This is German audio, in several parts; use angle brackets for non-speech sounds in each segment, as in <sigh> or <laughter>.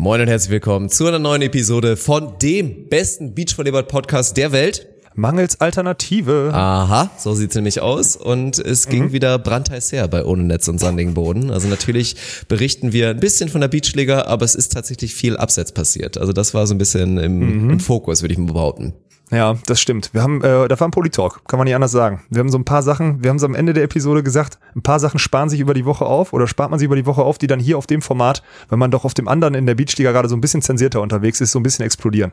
Moin und herzlich willkommen zu einer neuen Episode von dem besten Beachvolleyball-Podcast der Welt. Mangels Alternative. Aha, so sieht's nämlich aus. Und es ging mhm. wieder brandheiß her bei Ohne Netz und sandigen Boden. Also natürlich berichten wir ein bisschen von der Beachliga, aber es ist tatsächlich viel Abseits passiert. Also das war so ein bisschen im, mhm. im Fokus, würde ich mal behaupten. Ja, das stimmt. Wir haben, äh, da war ein Polytalk, kann man nicht anders sagen. Wir haben so ein paar Sachen, wir haben es am Ende der Episode gesagt, ein paar Sachen sparen sich über die Woche auf oder spart man sich über die Woche auf, die dann hier auf dem Format, wenn man doch auf dem anderen in der Beachliga gerade so ein bisschen zensierter unterwegs ist, so ein bisschen explodieren.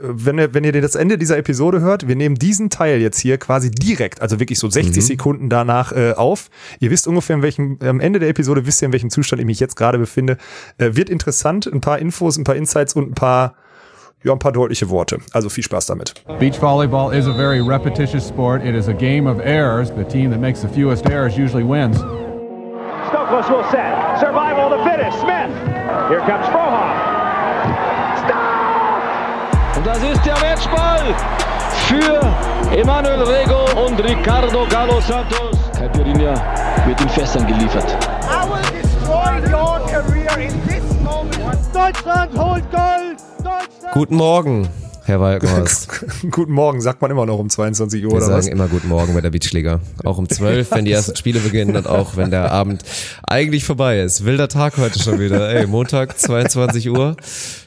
Wenn ihr, wenn ihr das Ende dieser Episode hört, wir nehmen diesen Teil jetzt hier quasi direkt, also wirklich so 60 mhm. Sekunden danach äh, auf. Ihr wisst ungefähr, in welchem, am Ende der Episode wisst ihr, in welchem Zustand ich mich jetzt gerade befinde. Äh, wird interessant, ein paar Infos, ein paar Insights und ein paar ja, ein paar deutliche Worte. Also viel Spaß damit. Beach volleyball is a very repetitious sport. It is a game of errors. The team that makes the fewest errors usually wins. Stokos will set. Survival of the fittest. Smith. Here comes Frohoff. Stop! Und das ist der Matchball für Emanuel Rego und Ricardo Galo Santos. Caipirinha wird in Fässern geliefert. I will destroy your career in this moment. Deutschland holt Gold! Guten Morgen, Herr Walkenhorst. <laughs> guten Morgen, sagt man immer noch um 22 Uhr, Wir oder sagen was? immer Guten Morgen bei der Beachliga. Auch um 12, wenn die ersten Spiele beginnen und auch wenn der Abend eigentlich vorbei ist. Wilder Tag heute schon wieder. Ey, Montag, 22 Uhr.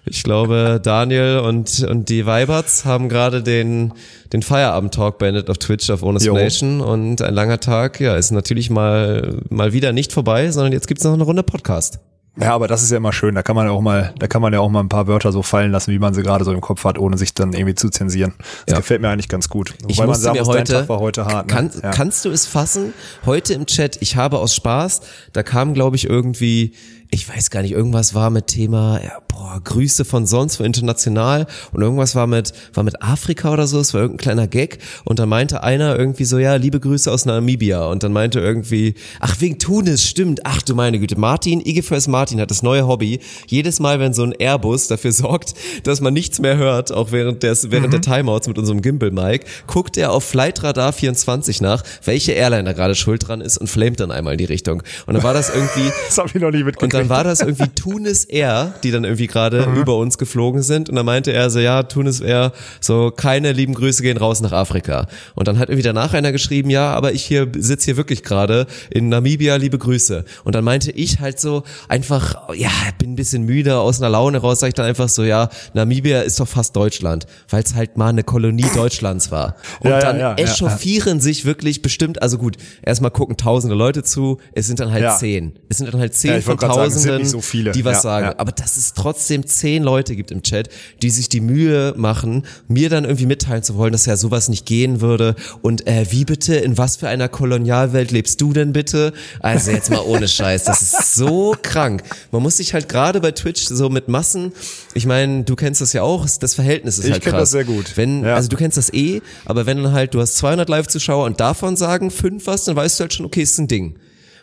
Ich glaube, Daniel und, und die Weiberts haben gerade den, den Feierabend-Talk beendet auf Twitch auf Honest Nation und ein langer Tag, ja, ist natürlich mal, mal wieder nicht vorbei, sondern jetzt gibt's noch eine Runde Podcast. Ja, aber das ist ja immer schön. Da kann man ja auch mal, da kann man ja auch mal ein paar Wörter so fallen lassen, wie man sie gerade so im Kopf hat, ohne sich dann irgendwie zu zensieren. Das ja. gefällt mir eigentlich ganz gut. Wobei ich man sagen mir muss, heute, Tag war heute hart. Ne? Kann, ja. Kannst du es fassen? Heute im Chat, ich habe aus Spaß, da kam glaube ich irgendwie ich weiß gar nicht, irgendwas war mit Thema, ja, boah, Grüße von sonst wo international und irgendwas war mit, war mit Afrika oder so, es war irgendein kleiner Gag und dann meinte einer irgendwie so, ja, liebe Grüße aus Namibia und dann meinte irgendwie, ach, wegen Tunis, stimmt, ach du meine Güte, Martin, IGFS Martin hat das neue Hobby, jedes Mal, wenn so ein Airbus dafür sorgt, dass man nichts mehr hört, auch während, des, während mhm. der Timeouts mit unserem Gimbal-Mic, guckt er auf Flightradar 24 nach, welche Airline da gerade schuld dran ist und flamet dann einmal in die Richtung. Und dann war das irgendwie... <laughs> das hab ich noch nie mitgekriegt dann war das irgendwie <laughs> Tunis Air, die dann irgendwie gerade mhm. über uns geflogen sind. Und dann meinte er so, ja, Tunis Air, so keine lieben Grüße gehen raus nach Afrika. Und dann hat irgendwie danach einer geschrieben, ja, aber ich hier sitze hier wirklich gerade in Namibia, liebe Grüße. Und dann meinte ich halt so einfach, ja, bin ein bisschen müde aus einer Laune raus, sag ich dann einfach so, ja, Namibia ist doch fast Deutschland, weil es halt mal eine Kolonie <laughs> Deutschlands war. Und ja, dann ja, ja, echauffieren sich wirklich bestimmt, also gut, erstmal gucken tausende Leute zu, es sind dann halt zehn. Es sind dann halt zehn von tausenden so viele. die was ja, sagen. Ja. Aber dass es trotzdem zehn Leute gibt im Chat, die sich die Mühe machen, mir dann irgendwie mitteilen zu wollen, dass ja sowas nicht gehen würde. Und äh, wie bitte, in was für einer Kolonialwelt lebst du denn bitte? Also jetzt mal ohne Scheiß, das ist so krank. Man muss sich halt gerade bei Twitch so mit Massen, ich meine, du kennst das ja auch, das Verhältnis ist ich halt krass. Ich kenne das sehr gut. Wenn, ja. Also du kennst das eh, aber wenn dann halt, du hast 200 Live-Zuschauer und davon sagen fünf was, dann weißt du halt schon, okay, ist ein Ding.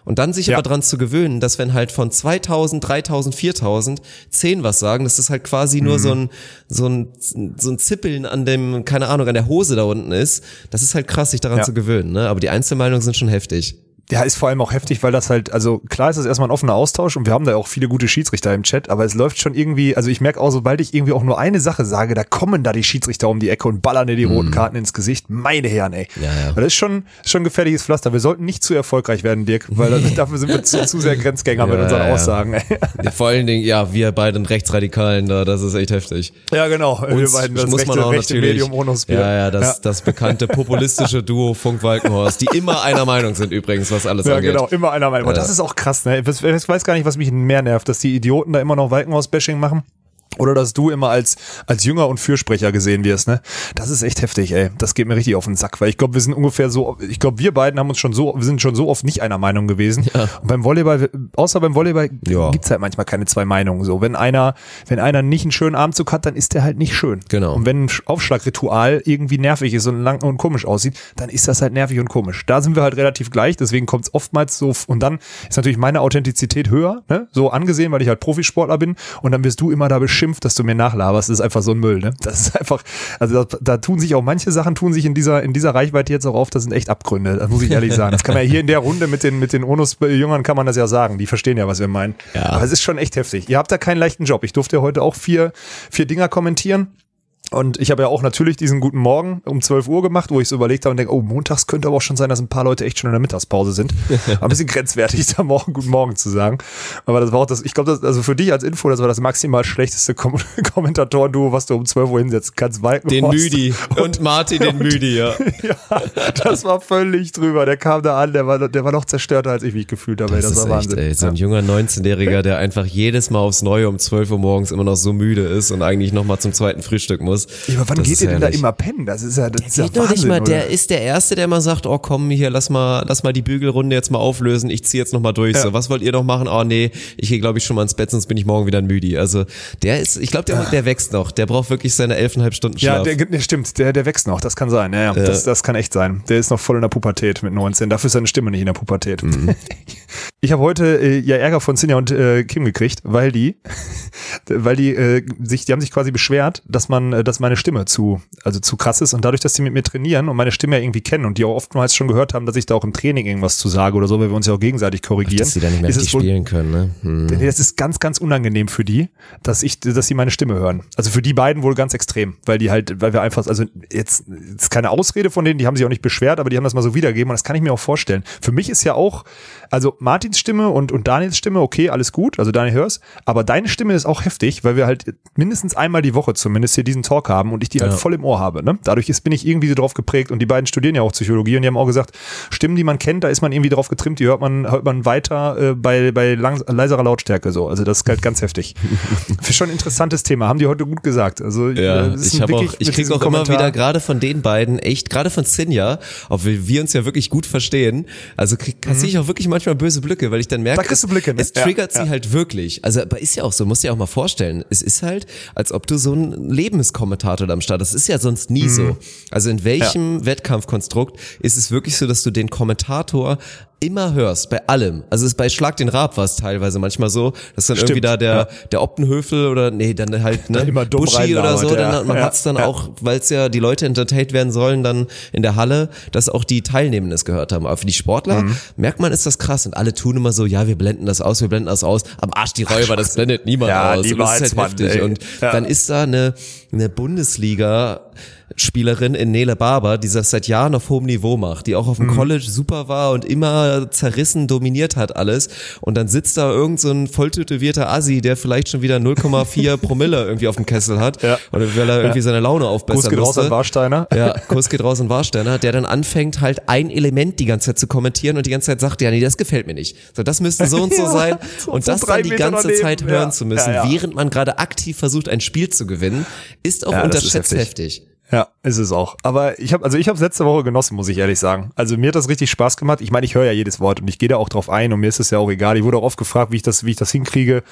Und dann sich ja. aber dran zu gewöhnen, dass wenn halt von 2000, 3000, 4000 10 was sagen, dass das halt quasi mhm. nur so ein, so ein, so ein Zippeln an dem, keine Ahnung, an der Hose da unten ist, das ist halt krass, sich daran ja. zu gewöhnen, ne? Aber die Einzelmeinungen sind schon heftig. Ja, ist vor allem auch heftig, weil das halt, also klar ist das erstmal ein offener Austausch und wir haben da auch viele gute Schiedsrichter im Chat, aber es läuft schon irgendwie, also ich merke auch, sobald ich irgendwie auch nur eine Sache sage, da kommen da die Schiedsrichter um die Ecke und ballern dir die mm. roten Karten ins Gesicht. Meine Herren, ey. Ja, ja. Das ist schon, schon gefährliches Pflaster. Wir sollten nicht zu erfolgreich werden, Dirk, weil das, <laughs> dafür sind wir zu, zu sehr Grenzgänger ja, mit unseren. Aussagen. Ey. Vor allen Dingen, ja, wir beiden Rechtsradikalen da, das ist echt heftig. Ja, genau. Uns wir beiden das muss rechte, man auch rechte natürlich, Medium ohne Bier. Ja, ja, das, das bekannte populistische Duo Funk Walkenhorst, die immer einer Meinung sind übrigens, was alles ja, angeht. Genau immer einer Meinung. Ja. Das ist auch krass, ne? Ich weiß gar nicht, was mich mehr nervt, dass die Idioten da immer noch Walkenhaus-Bashing machen. Oder dass du immer als, als Jünger und Fürsprecher gesehen wirst, ne? Das ist echt heftig, ey. Das geht mir richtig auf den Sack, weil ich glaube, wir sind ungefähr so, ich glaube, wir beiden haben uns schon so, wir sind schon so oft nicht einer Meinung gewesen. Ja. Und beim Volleyball, außer beim Volleyball ja. gibt's halt manchmal keine zwei Meinungen. So, wenn einer, wenn einer nicht einen schönen Abendzug hat, dann ist der halt nicht schön. Genau. Und wenn ein Aufschlagritual irgendwie nervig ist und lang und komisch aussieht, dann ist das halt nervig und komisch. Da sind wir halt relativ gleich, deswegen kommt's oftmals so, und dann ist natürlich meine Authentizität höher, ne? So angesehen, weil ich halt Profisportler bin, und dann wirst du immer da beschimpft schimpft, dass du mir nachlaberst, ist einfach so ein Müll, ne? Das ist einfach, also da, da tun sich auch manche Sachen, tun sich in dieser, in dieser Reichweite jetzt auch auf, das sind echt Abgründe, das muss ich ehrlich sagen. Das kann man ja hier in der Runde mit den, mit den Onus-Jüngern kann man das ja sagen, die verstehen ja, was wir meinen. Ja. Aber es ist schon echt heftig. Ihr habt da keinen leichten Job. Ich durfte ja heute auch vier, vier Dinger kommentieren. Und ich habe ja auch natürlich diesen guten Morgen um 12 Uhr gemacht, wo ich so überlegt habe und denke, oh, montags könnte aber auch schon sein, dass ein paar Leute echt schon in der Mittagspause sind. War <laughs> ein bisschen grenzwertig, da morgen guten Morgen zu sagen. Aber das war auch das, ich glaube, das, also für dich als Info, das war das maximal schlechteste Kom <laughs> Kommentatoren-Duo, was du um 12 Uhr hinsetzen kannst. Walkenhorst Den Müdi und Martin den <laughs> Müdi, ja. ja, das war völlig drüber. Der kam da an, der war, der war noch zerstörter, als ich mich gefühlt habe. Das, Das, war ist echt, Wahnsinn. ey, so ein junger 19-Jähriger, der einfach jedes Mal aufs Neue um 12 Uhr morgens immer noch so müde ist und eigentlich nochmal zum zweiten Frühstück muss. Ja, aber wann Das geht ihr denn da immer pennen? Das ist ja, das ist ja Geht doch Wahnsinn, nicht mal, der oder? ist der Erste, der mal sagt, oh komm, hier, lass mal, lass mal die Bügelrunde jetzt mal auflösen, ich ziehe jetzt noch mal durch. Ja. So, was wollt ihr noch machen? Oh nee, ich gehe glaube ich schon mal ins Bett, sonst bin ich morgen wieder ein Müdi. Also der ist, ich glaube, der, der wächst noch, der braucht wirklich seine elfeinhalb Stunden Ja, Schlaf. der, der stimmt, der, der wächst noch, das kann sein. Ja, ja. Das, das kann echt sein. Der ist noch voll in der Pubertät mit 19. Dafür ist seine Stimme nicht in der Pubertät. <laughs> Ich habe heute äh, ja Ärger von Sinja und äh, Kim gekriegt, weil die, <laughs> weil die äh, sich, die haben sich quasi beschwert, dass man, äh, dass meine Stimme zu, also zu krass ist und dadurch, dass die mit mir trainieren und meine Stimme ja irgendwie kennen und die auch oftmals schon gehört haben, dass ich da auch im Training irgendwas zu sage oder so, weil wir uns ja auch gegenseitig korrigieren. dass sie da nicht mehr richtig spielen können, ne? Hm. Das ist ganz, ganz unangenehm für die, dass ich, dass sie meine Stimme hören. Also für die beiden wohl ganz extrem, weil die halt, weil wir einfach, also jetzt, jetzt ist keine Ausrede von denen, die haben sich auch nicht beschwert, aber die haben das mal so wiedergegeben und das kann ich mir auch vorstellen. Für mich ist ja auch, also Martins Stimme und, und Daniels Stimme, okay, alles gut, also Daniel hörst, aber deine Stimme ist auch heftig, weil wir halt mindestens einmal die Woche zumindest hier diesen Talk haben und ich die halt Ja. voll im Ohr habe. Ne? Dadurch ist, bin ich irgendwie so drauf geprägt und die beiden studieren ja auch Psychologie und die haben auch gesagt, Stimmen, die man kennt, da ist man irgendwie drauf getrimmt, die hört man, hört man weiter äh, bei, bei lang, leiserer Lautstärke so. Also das ist halt ganz heftig. <laughs> Für schon ein interessantes Thema, haben die heute gut gesagt. Also Ja, äh, ist ich auch, wirklich ich mit krieg diesem auch immer Kommentar- wieder gerade von den beiden echt, gerade von Sinja, obwohl wir uns ja wirklich gut verstehen, also krieg, kassiere ich auch wirklich manchmal böse Blicke, weil ich dann merke. Da kriegst du Blicke, ne? es Ja, triggert ja. sie halt wirklich. Also aber ist ja auch so, musst dir auch mal vorstellen, es ist halt, als ob du so ein Lebenskommentator da am Start, das ist ja sonst nie Mhm. so. Also in welchem Wettkampfkonstrukt ist es wirklich so, dass du den Kommentator immer hörst, bei allem. Also es ist bei Schlag den Rab war es teilweise manchmal so, dass dann irgendwie Stimmt, da der, ja. der Optenhöfel oder nee, dann halt <laughs> ne, Immer Buschi oder so, reinlabert, ja. dann, man Ja, hat's dann auch, weil es ja die Leute entertained werden sollen, dann in der Halle, dass auch die Teilnehmenden es gehört haben. Aber für die Sportler Mhm. merkt man, ist das krass. Und alle tun immer so, ja, wir blenden das aus, wir blenden das aus. Am Arsch die Räuber, das blendet niemand aus. Und das ist halt heftig. ey. Und dann ist da eine, eine Bundesliga Spielerin in Nele Barber, die das seit Jahren auf hohem Niveau macht, die auch auf Mhm. dem College super war und immer zerrissen dominiert hat alles. Und dann sitzt da irgend so ein volltätowierter Assi, der vielleicht schon wieder 0,4 <laughs> Promille irgendwie auf dem Kessel hat. Ja. Oder weil er irgendwie seine Laune aufbessern Gruß geht raus musste. an Warsteiner. Ja, <laughs> Kurs geht raus an Warsteiner, der dann anfängt halt ein Element die ganze Zeit zu kommentieren und die ganze Zeit sagt, ja nee, das gefällt mir nicht. So, das müsste so und so <laughs> Ja, sein. und so das dann die Meter ganze daneben. Zeit hören Ja. zu müssen, Ja, ja. während man gerade aktiv versucht, ein Spiel zu gewinnen, ist auch Ja, unterschätzt heftig. heftig. Ja, ist es auch. Aber ich habe also ich habe letzte Woche genossen, muss ich ehrlich sagen. Also mir hat das richtig Spaß gemacht. Ich meine, ich höre ja jedes Wort und ich gehe da auch drauf ein und mir ist es ja auch egal. Ich wurde auch oft gefragt, wie ich das wie ich das hinkriege.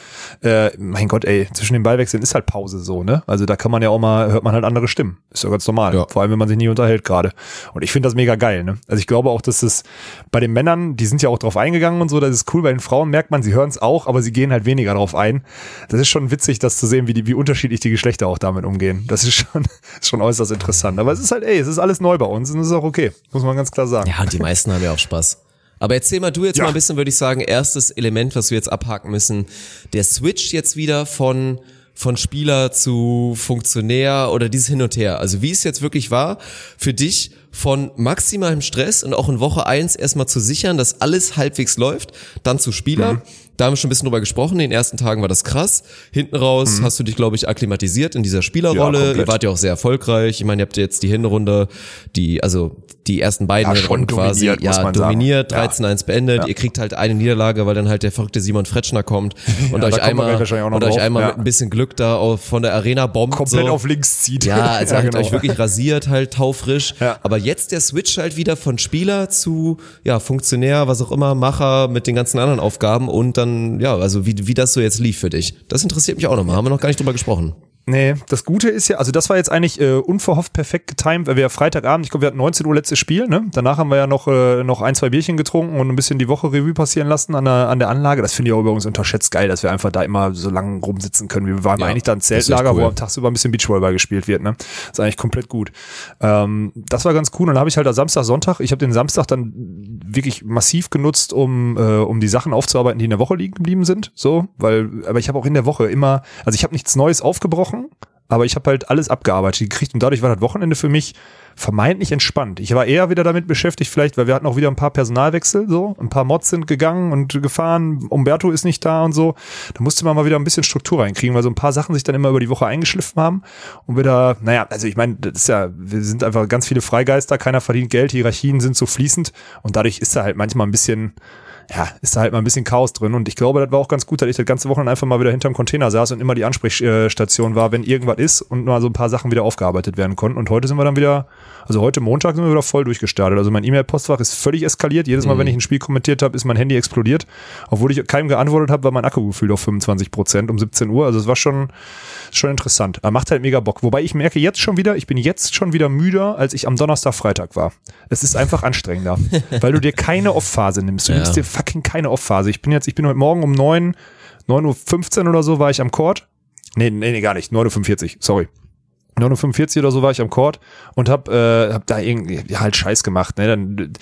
Äh, mein Gott, ey, zwischen den Ballwechseln ist halt Pause so, ne? Also da kann man ja auch mal hört man halt andere Stimmen. Ist ja ganz normal, Ja. vor allem wenn man sich nie unterhält gerade. Und ich finde das mega geil, ne? Also ich glaube auch, dass es bei den Männern, die sind ja auch drauf eingegangen und so, das ist cool. Bei den Frauen merkt man, sie hören es auch, aber sie gehen halt weniger drauf ein. Das ist schon witzig, das zu sehen, wie die wie unterschiedlich die Geschlechter auch damit umgehen. Das ist schon <laughs> ist schon äußerst interessant. Aber es ist halt, ey, es ist alles neu bei uns und es ist auch okay, muss man ganz klar sagen. Ja, und die meisten haben ja auch Spaß. Aber erzähl mal du jetzt Ja. mal ein bisschen, würde ich sagen, erstes Element, was wir jetzt abhaken müssen. Der Switch jetzt wieder von von Spieler zu Funktionär oder dieses Hin und Her. Also wie es jetzt wirklich war, für dich von maximalem Stress und auch in Woche eins erstmal zu sichern, dass alles halbwegs läuft, dann zu Spieler. Mhm. Da haben wir schon ein bisschen drüber gesprochen. In den ersten Tagen war das krass. Hinten raus Mhm. hast du dich, glaube ich, akklimatisiert in dieser Spielerrolle. Ja, Ihr wart ja auch sehr erfolgreich. Ich meine, ihr habt jetzt die Hinrunde, die, also die ersten beiden Ja, schon Hinrunden quasi, ja, dominiert, Ja. 13-1 beendet. Ja. Ihr kriegt halt eine Niederlage, weil dann halt der verrückte Simon Fretschner kommt <laughs> und da euch einmal, und euch einmal Ja. mit ein bisschen Glück da auf, von der Arena bombt. Komplett so. auf links zieht. Ja, <laughs> also halt genau. euch wirklich rasiert, halt taufrisch. Ja. Aber jetzt der Switch halt wieder von Spieler zu, ja, Funktionär, was auch immer, Macher mit den ganzen anderen Aufgaben und dann, ja, also wie, wie das so jetzt lief für dich. Das interessiert mich auch nochmal. Haben wir noch gar nicht drüber gesprochen. Nee, das Gute ist ja, also das war jetzt eigentlich äh, unverhofft perfekt getimt, weil wir ja Freitagabend, ich glaube, wir hatten 19 Uhr letztes Spiel, ne? Danach haben wir ja noch, äh, noch ein, zwei Bierchen getrunken und ein bisschen die Woche Revue passieren lassen an der, an der Anlage. Das finde ich auch übrigens unterschätzt geil, dass wir einfach da immer so lange rumsitzen können. Wir waren Ja, eigentlich da ein Zeltlager, cool. wo am tagsüber ein bisschen Beachvolleyball gespielt wird, ne? Das ist eigentlich komplett gut. Ähm, das war ganz cool. Und dann habe ich halt am Samstag, Sonntag, ich habe den Samstag dann wirklich massiv genutzt, um, äh, um die Sachen aufzuarbeiten, die in der Woche liegen geblieben sind. So, weil, aber ich habe auch in der Woche immer, also ich habe nichts Neues aufgebrochen, aber ich habe halt alles abgearbeitet gekriegt und dadurch war das Wochenende für mich vermeintlich entspannt. Ich war eher wieder damit beschäftigt, vielleicht, weil wir hatten auch wieder ein paar Personalwechsel, so, ein paar Mods sind gegangen und gefahren, Umberto ist nicht da und so. Da musste man mal wieder ein bisschen Struktur reinkriegen, weil so ein paar Sachen sich dann immer über die Woche eingeschliffen haben. Und wir naja, also ich meine, das ist ja, wir sind einfach ganz viele Freigeister, keiner verdient Geld, Hierarchien sind so fließend. Und dadurch ist da halt manchmal ein bisschen ja, ist da halt mal ein bisschen Chaos drin. Und ich glaube, das war auch ganz gut, dass ich das ganze Wochenende einfach mal wieder hinterm Container saß und immer die Ansprechstation war, wenn irgendwas ist und mal so ein paar Sachen wieder aufgearbeitet werden konnten. Und heute sind wir dann wieder, also heute Montag sind wir wieder voll durchgestartet. Also mein E-Mail-Postfach ist völlig eskaliert. Jedes Mal, wenn ich ein Spiel kommentiert habe, ist mein Handy explodiert. Obwohl ich keinem geantwortet habe, war mein Akku gefühlt auf 25 Prozent um 17 Uhr. Also es war schon, schon interessant. Aber macht halt mega Bock. Wobei ich merke jetzt schon wieder, ich bin jetzt schon wieder müder, als ich am Donnerstag, Freitag war. Es ist einfach anstrengender, <laughs> weil du dir keine Off-Phase nimmst. Du Ja. nimmst dir fucking keine Off-Phase. Ich bin jetzt, ich bin heute Morgen um 9, 9.15 Uhr oder so war ich am Court. Nee, nee, nee, gar nicht. 9.45 Uhr, sorry. 9.45 Uhr oder so war ich am Court und hab, äh, hab da irgendwie ja, halt Scheiß gemacht. Ne? Dann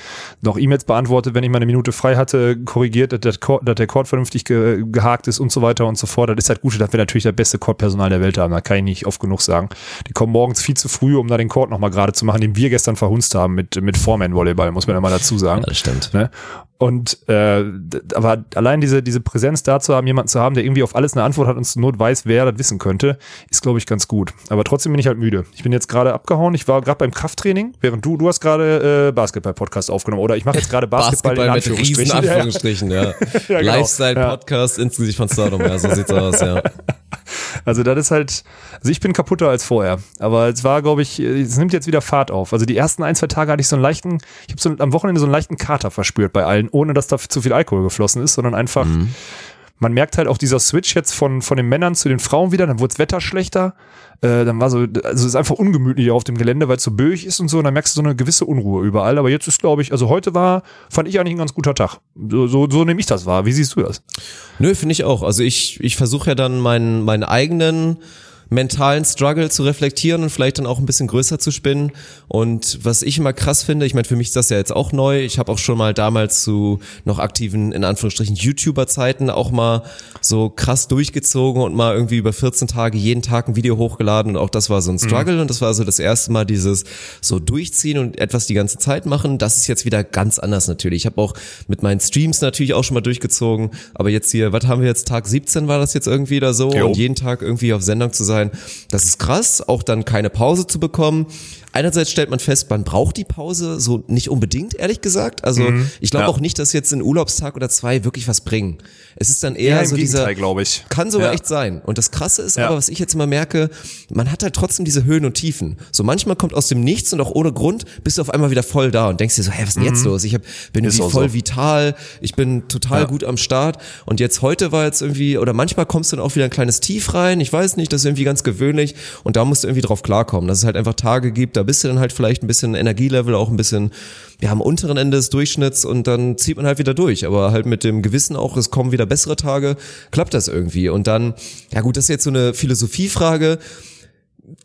noch E-Mails beantwortet, wenn ich mal eine Minute frei hatte, korrigiert, dass, der Court, dass der Court vernünftig ge gehakt ist und so weiter und so fort. Das ist halt gut, dass wir natürlich das beste Court-Personal der Welt haben. Da kann ich nicht oft genug sagen. Die kommen morgens viel zu früh, um da den Court nochmal gerade zu machen, den wir gestern verhunzt haben mit, mit Foreman-Volleyball, muss man mal dazu sagen. Ja, das stimmt. Ne? Und äh, aber allein diese, diese Präsenz da zu haben, jemanden zu haben, der irgendwie auf alles eine Antwort hat und zur Not weiß, wer das wissen könnte, ist, glaube ich, ganz gut. Aber trotzdem bin ich halt müde. Ich bin jetzt gerade abgehauen. Ich war gerade beim Krafttraining, während du, du hast gerade äh, Basketball-Podcast aufgenommen. Oder ich mache jetzt gerade Basketball, Basketball in mit riesen <laughs> Anführungsstrichen. Ja, ja. <laughs> Ja. Ja, genau. Lifestyle-Podcast ins Gesicht von Stardom, ja, so sieht's aus, ja. <laughs> <laughs> Also das ist halt, also ich bin kaputter als vorher. Aber es war, glaube ich, es nimmt jetzt wieder Fahrt auf. Also die ersten ein, zwei Tage hatte ich so einen leichten, ich habe so am Wochenende so einen leichten Kater verspürt bei allen, ohne dass da zu viel Alkohol geflossen ist, sondern einfach, man merkt halt auch dieser Switch jetzt von, von den Männern zu den Frauen wieder, dann wurde das Wetter schlechter, äh, dann war so, also es ist einfach ungemütlicher auf dem Gelände, weil es so böig ist und so, und dann merkst du so eine gewisse Unruhe überall. Aber jetzt ist, glaube ich, also heute war, fand ich eigentlich ein ganz guter Tag. So, so, so nehme ich das wahr. Wie siehst du das? Nö, finde ich auch. Also ich, ich versuche ja dann meinen, meinen eigenen mentalen Struggle zu reflektieren und vielleicht dann auch ein bisschen größer zu spinnen. Und was ich immer krass finde, ich meine, für mich ist das ja jetzt auch neu. Ich habe auch schon mal damals zu noch aktiven, in Anführungsstrichen, YouTuber-Zeiten auch mal so krass durchgezogen und mal irgendwie über 14 Tage jeden Tag ein Video hochgeladen. Und auch das war so ein Struggle. Und das war so das erste Mal dieses so durchziehen und etwas die ganze Zeit machen. Das ist jetzt wieder ganz anders natürlich. Ich habe auch mit meinen Streams natürlich auch schon mal durchgezogen. Aber jetzt hier, was haben wir jetzt? Tag 17 war das jetzt irgendwie da so. Jo. Und jeden Tag irgendwie auf Sendung zu sein, das ist krass. Auch dann keine Pause zu bekommen. Einerseits stellt man fest, man braucht die Pause so nicht unbedingt, ehrlich gesagt. Also ich glaube Ja. auch nicht, dass jetzt ein Urlaubstag oder zwei wirklich was bringen. Es ist dann eher Ja, so dieser, Gegenteil, glaube ich. kann sogar Ja. echt sein. Und das Krasse ist aber, was ich jetzt immer merke, man hat halt trotzdem diese Höhen und Tiefen. So manchmal kommt aus dem Nichts und auch ohne Grund bist du auf einmal wieder voll da und denkst dir so, hä, was ist denn jetzt los? Ich hab, bin Mhm. Irgendwie voll so. vital, ich bin total gut am Start. Und jetzt heute war jetzt irgendwie, oder manchmal kommst du dann auch wieder ein kleines Tief rein. Ich weiß nicht, das ist irgendwie ganz gewöhnlich. Und da musst du irgendwie drauf klarkommen, dass es halt einfach Tage gibt, da bist du dann halt vielleicht ein bisschen Energielevel, auch ein bisschen, ja, am unteren Ende des Durchschnitts und dann zieht man halt wieder durch. Aber halt mit dem Gewissen auch, es kommen wieder bessere Tage, klappt das irgendwie. Und dann, ja gut, das ist jetzt so eine Philosophiefrage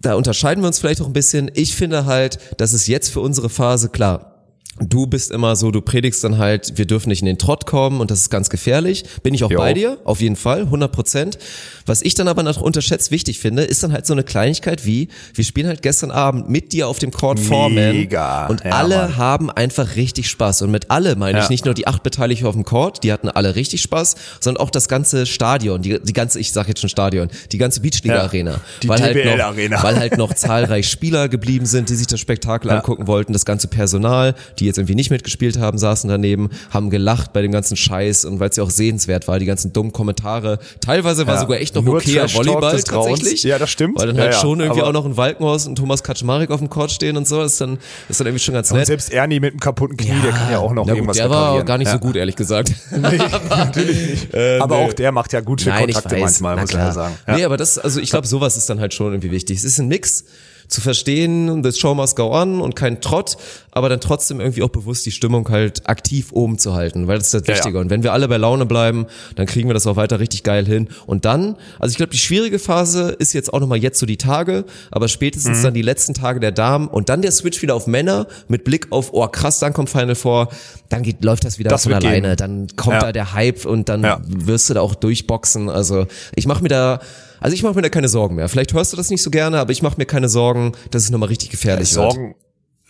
da unterscheiden wir uns vielleicht auch ein bisschen. Ich finde halt, dass es jetzt für unsere Phase klar. Du bist immer so, du predigst dann halt, wir dürfen nicht in den Trott kommen und das ist ganz gefährlich. Bin ich auch Jo. bei dir, auf jeden Fall, 100 Prozent. Was ich dann aber noch unterschätzt wichtig finde, ist dann halt so eine Kleinigkeit wie, wir spielen halt gestern Abend mit dir auf dem Court Foreman Mega. und Ja, alle Mann. haben einfach richtig Spaß. Und mit alle meine ich Ja. nicht nur die acht Beteiligten auf dem Court, die hatten alle richtig Spaß, sondern auch das ganze Stadion, die, die ganze, ich sag jetzt schon Stadion, die ganze Beachliga-Arena. Die weil halt noch, DBL-Arena. Weil halt noch zahlreich Spieler geblieben sind, die sich das Spektakel Ja. angucken wollten, das ganze Personal, die jetzt irgendwie nicht mitgespielt haben, saßen daneben, haben gelacht bei dem ganzen Scheiß und weil es ja auch sehenswert war, die ganzen dummen Kommentare. Teilweise war Ja. sogar echt noch okayer Volleyball tatsächlich. Ja, das stimmt. Weil dann halt ja, schon irgendwie auch noch ein Walkenhorst und Thomas Kaczmarek auf dem Court stehen und so, ist dann, ist dann irgendwie schon ganz Und nett. selbst Ernie mit einem kaputten Knie, der kann ja auch noch gut, irgendwas der war gar nicht so gut, ehrlich gesagt. <laughs> <laughs> Natürlich nicht. aber auch der macht ja gute Nein, ich Kontakte manchmal, muss man ja sagen. Ja. Nee, aber das, also ich glaube, sowas ist dann halt schon irgendwie wichtig. Es ist ein Mix zu verstehen, das Show must go on und kein Trott, aber dann trotzdem irgendwie auch bewusst die Stimmung halt aktiv oben zu halten, weil das ist das Wichtige. ja. Und wenn wir alle bei Laune bleiben, dann kriegen wir das auch weiter richtig geil hin. Und dann, also ich glaube, die schwierige Phase ist jetzt auch nochmal jetzt so die Tage, aber spätestens Mhm. dann die letzten Tage der Damen und dann der Switch wieder auf Männer mit Blick auf, oh krass, dann kommt Final Four, dann geht, läuft das wieder Das von alleine, gehen. dann kommt Ja. da der Hype und dann wirst du da auch durchboxen. Also ich mache mir da, also ich mache mir da keine Sorgen mehr. Vielleicht hörst du das nicht so gerne, aber ich mache mir keine Sorgen, dass es nochmal richtig gefährlich wird. Sorgen,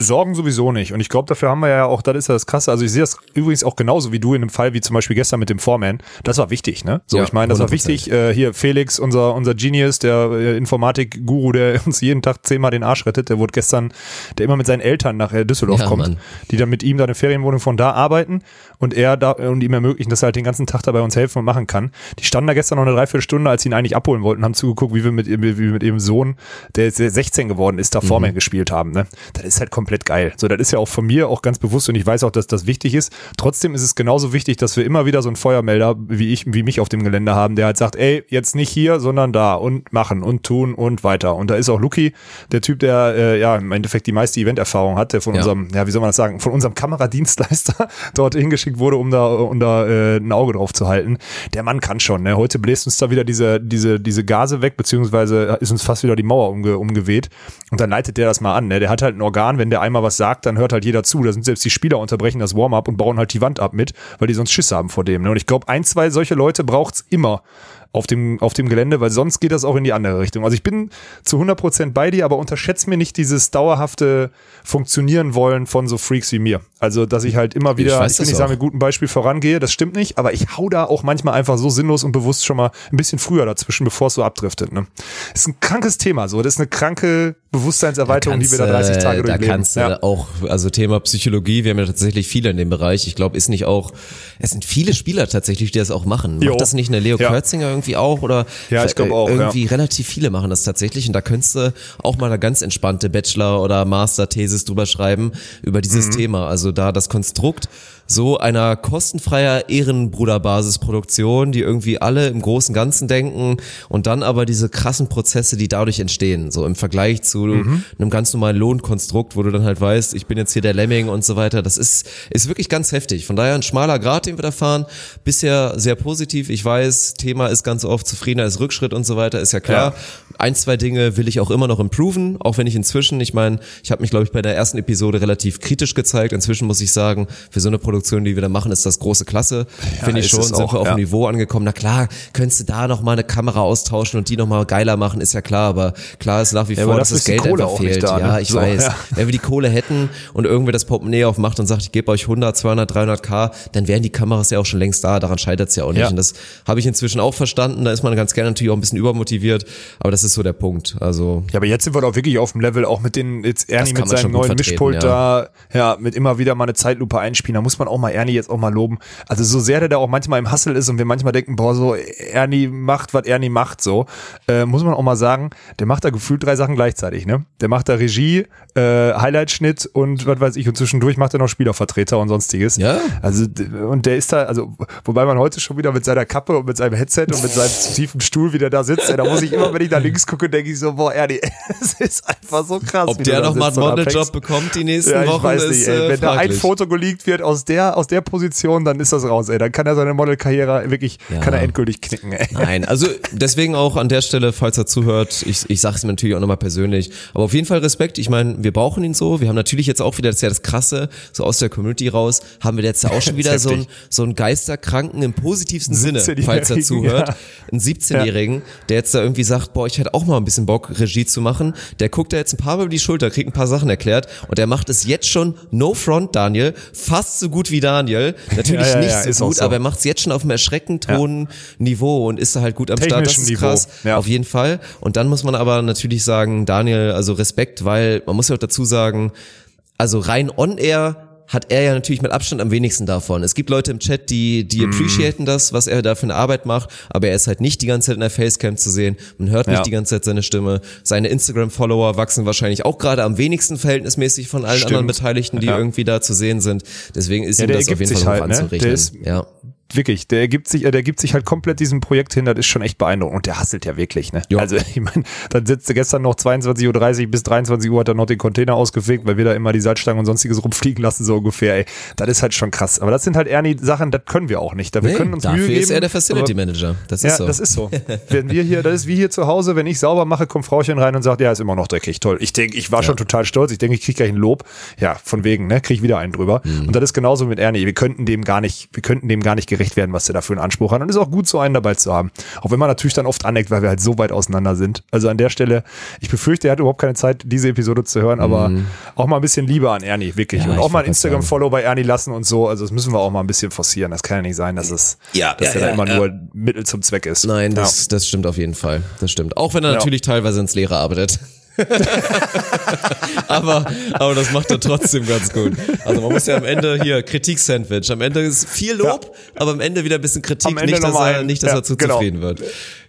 Sorgen sowieso nicht. Und ich glaube, dafür haben wir ja auch, das ist ja das Krasse. Also ich sehe das übrigens auch genauso wie du in einem Fall wie zum Beispiel gestern mit dem Foreman. Das war wichtig, ne? So, Ja, ich meine, das war 100%. wichtig. Äh, hier Felix, unser, unser Genius, der äh, Informatik-Guru, der <laughs> uns jeden Tag zehnmal den Arsch rettet, der wurde gestern, der immer mit seinen Eltern nach äh, Düsseldorf Ja, kommt, Mann. die dann mit ihm da eine Ferienwohnung von da arbeiten und er da und ihm ermöglichen, dass er halt den ganzen Tag da bei uns helfen und machen kann. Die standen da gestern noch eine Dreiviertelstunde, als sie ihn eigentlich abholen wollten, haben zugeguckt, wie wir mit, ihm- wie wir mit ihrem Sohn, der jetzt 16 geworden ist, da Mhm. Foreman gespielt haben. Ne? Das ist halt komplett geil. So, das ist ja auch von mir auch ganz bewusst und ich weiß auch, dass das wichtig ist. Trotzdem ist es genauso wichtig, dass wir immer wieder so einen Feuermelder wie ich, wie mich auf dem Gelände haben, der halt sagt, ey, jetzt nicht hier, sondern da und machen und tun und weiter. Und da ist auch Luki, der Typ, der äh, ja im Endeffekt die meiste Event-Erfahrung hat, der von Ja. unserem, ja, wie soll man das sagen, von unserem Kameradienstleister <laughs> dort hingeschickt wurde, um da, um da äh, ein Auge drauf zu halten. Der Mann kann schon. Ne? Heute bläst uns da wieder diese, diese, diese Gase weg, beziehungsweise ist uns fast wieder die Mauer umge, umgeweht. Und dann leitet der das mal an. Ne? Der hat halt ein Organ, wenn der einmal was sagt, dann hört halt jeder zu. Da sind selbst die Spieler unterbrechen das Warm-up und bauen halt die Wand ab mit, weil die sonst Schiss haben vor dem. Ne? Und ich glaube, ein, zwei solche Leute braucht's immer auf dem, auf dem Gelände, weil sonst geht das auch in die andere Richtung. Also ich bin zu 100% bei dir, aber unterschätzt mir nicht dieses dauerhafte Funktionieren wollen von so Freaks wie mir. Also, dass ich halt immer wieder, weiß ich will nicht sagen, mit gutem Beispiel vorangehe, das stimmt nicht, aber ich hau da auch manchmal einfach so sinnlos und bewusst schon mal ein bisschen früher dazwischen, bevor es so abdriftet. Ne? ist ein krankes Thema, so. Das ist eine kranke Bewusstseinserweiterung, die wir da 30 Tage äh, Da durchleben. kannst du ja. auch, also Thema Psychologie, wir haben ja tatsächlich viele in dem Bereich. Ich glaube, ist nicht auch, es sind viele Spieler tatsächlich, die das auch machen. Jo. Macht das nicht eine Leo Ja. Kürzinger irgendwie auch? Oder Ja, ich glaub äh, auch, ja. Irgendwie relativ viele machen das tatsächlich. Und da könntest du auch mal eine ganz entspannte Bachelor- oder Master-Thesis drüber schreiben, über dieses Mhm. Thema. Also da das Konstrukt so einer kostenfreier Ehrenbruderbasisproduktion, die irgendwie alle im großen Ganzen denken und dann aber diese krassen Prozesse, die dadurch entstehen, so im Vergleich zu Mhm. einem ganz normalen Lohnkonstrukt, wo du dann halt weißt, ich bin jetzt hier der Lemming und so weiter, das ist, ist wirklich ganz heftig. Von daher ein schmaler Grad, den wir da fahren, bisher sehr positiv. Ich weiß, Thema ist ganz oft zufriedener als Rückschritt und so weiter, ist ja klar. Ein, zwei Dinge will ich auch immer noch improven, auch wenn ich inzwischen, ich meine, ich habe mich, glaube ich, bei der ersten Episode relativ kritisch gezeigt. Inzwischen muss ich sagen, für so eine Produktion, die wir da machen, ist das große Klasse. Finde ich schon, sind auch, wir auf ja. dem Niveau angekommen. Na klar, könntest du da noch mal eine Kamera austauschen und die noch mal geiler machen, ist ja klar. Aber klar ist nach wie Ja, vor, dass das Geld Kohle einfach fehlt. da, ne? Ja, ich So, weiß. ja. Wenn wir die Kohle hätten und irgendwer das Portemonnaie aufmacht und sagt, ich gebe euch 100, 200, 300 K, dann wären die Kameras ja auch schon längst da. Daran scheitert es ja auch nicht. Ja. Und das habe ich inzwischen auch verstanden. Da ist man ganz gerne natürlich auch ein bisschen übermotiviert. Aber das ist so der Punkt. Also Ja, aber jetzt sind wir doch wirklich auf dem Level, auch mit den, jetzt Ernie mit seinem neuen Mischpult da, ja, mit immer wieder mal eine Zeitlupe einspielen. Da muss man auch mal Ernie jetzt auch mal loben. Also so sehr der da auch manchmal im Hassel ist und wir manchmal denken, boah, so Ernie macht, was Ernie macht, so, äh, muss man auch mal sagen, der macht da gefühlt drei Sachen gleichzeitig, ne? Der macht da Regie, äh, Highlight-Schnitt und was weiß ich, und zwischendurch macht er noch Spielervertreter und sonstiges. Ja. Also, und der ist da, also, wobei man heute schon wieder mit seiner Kappe und mit seinem Headset und mit seinem tiefen Stuhl, wie der da sitzt, ey, da muss ich immer, wenn ich da links gucke, denke ich so, boah, Ernie, <laughs> es ist einfach so krass. ob der du da noch mal einen Modeljob bekommt die nächsten Ja, ich Wochen, weiß ist nicht, ey. äh, Wenn da ein fraglich. Foto geleakt wird aus der, aus der Position, dann ist das raus, ey. Dann kann er seine Modelkarriere wirklich, Ja. kann er endgültig knicken, ey. Nein, also deswegen auch an der Stelle, falls er zuhört, ich, ich sage es mir natürlich auch nochmal persönlich, aber auf jeden Fall Respekt. Ich meine, wir brauchen ihn so. Wir haben natürlich jetzt auch wieder, das ist ja das Krasse, so aus der Community raus, haben wir jetzt auch schon <laughs> wieder so einen so einen Geisterkranken im positivsten Sinne, 17-Jährigen, falls er zuhört. ja. Ein 17-Jährigen, der jetzt da irgendwie sagt, boah, ich hätte auch mal ein bisschen Bock, Regie zu machen. Der guckt da jetzt ein paar Mal über die Schulter, kriegt ein paar Sachen erklärt und der macht es jetzt schon, no front, Daniel, fast so gut wie Daniel. <laughs> Natürlich Ja, ja, nicht so gut, so. aber er macht es jetzt schon auf einem erschreckend hohen Niveau und ist da halt gut am Start. Das ist krass. Auf jeden Fall. Und dann muss man aber natürlich sagen, Daniel, also Respekt, weil man muss ja auch dazu sagen, also rein on air hat er ja natürlich mit Abstand am wenigsten davon. Es gibt Leute im Chat, die, die appreciaten das, was er da für eine Arbeit macht, aber er ist halt nicht die ganze Zeit in der Facecam zu sehen. Man hört nicht Ja. die ganze Zeit seine Stimme. Seine Instagram-Follower wachsen wahrscheinlich auch gerade am wenigsten verhältnismäßig von allen Stimmt. anderen Beteiligten, die Ja. irgendwie da zu sehen sind. Deswegen ist Ja, ihm der das auf jeden Fall halt, ne? Der anzurechnen. ist- ja. Wirklich, der ergibt sich, äh, der gibt sich halt komplett diesem Projekt hin, das ist schon echt beeindruckend. Und der hasselt ja wirklich, ne? Ja. Also, <laughs> ich meine, dann sitzt er gestern noch 22.30 Uhr bis 23 Uhr hat er noch den Container ausgefegt, weil wir da immer die Salzstangen und sonstiges rumfliegen lassen, so ungefähr, ey. Das ist halt schon krass. Aber das sind halt Ernie Sachen, das können wir auch nicht. Da wir Nee, können uns dafür Mühe geben. ist er der Facility Manager. Das ja, ist so. das ist so. Wenn wir hier, das ist wie hier zu Hause, wenn ich sauber mache, kommt Frauchen rein und sagt, ja, ist immer noch dreckig, toll. Ich denke, ich war schon total stolz. Ich denke, ich kriege gleich ein Lob. Ja, von wegen, ne, kriege ich wieder einen drüber. Mhm. Und das ist genauso mit Ernie. Wir könnten dem gar nicht, wir könnten dem gar nicht gerecht werden, was er da für einen Anspruch hat. Und ist auch gut, so einen dabei zu haben. Auch wenn man natürlich dann oft aneckt, weil wir halt so weit auseinander sind. Also an der Stelle, ich befürchte, er hat überhaupt keine Zeit, diese Episode zu hören, aber auch mal ein bisschen Liebe an Ernie, wirklich. Mhm. Ja, und auch mal ein. Instagram-Follow bei Ernie lassen und so. Also das müssen wir auch mal ein bisschen forcieren. Das kann ja nicht sein, dass es, Ja, dass ja, er ja, immer ja. nur Mittel zum Zweck ist. Nein, Ja. das, das stimmt auf jeden Fall. Das stimmt. Auch wenn er Ja. natürlich teilweise ins Leere arbeitet. <laughs> aber, aber das macht er trotzdem ganz gut. Also man muss ja am Ende hier Kritik-Sandwich. Am Ende ist viel Lob, aber am Ende wieder ein bisschen Kritik. Nicht, dass er, nicht, dass ja, er zu genau. zufrieden wird.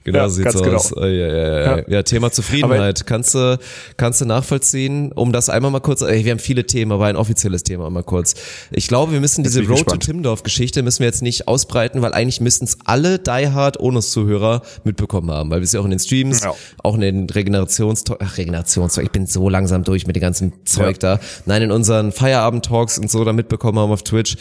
Genau Ja, sieht's ganz genau. aus. Oh, ja, ja, ja, ja. Thema Zufriedenheit. kannst du, kannst du nachvollziehen, um das einmal mal kurz, ey, wir haben viele Themen, aber ein offizielles Thema mal kurz. Ich glaube, wir müssen diese Road gespannt. to Timdorf-Geschichte müssen wir jetzt nicht ausbreiten, weil eigentlich müssten es alle Die Hard Onus-Zuhörer mitbekommen haben, weil wir es ja auch in den Streams, Ja. auch in den Regenerations, ach, Regenerations, ich bin so langsam durch mit dem ganzen Zeug da. Nein, in unseren Feierabend-Talks und so da mitbekommen haben auf Twitch.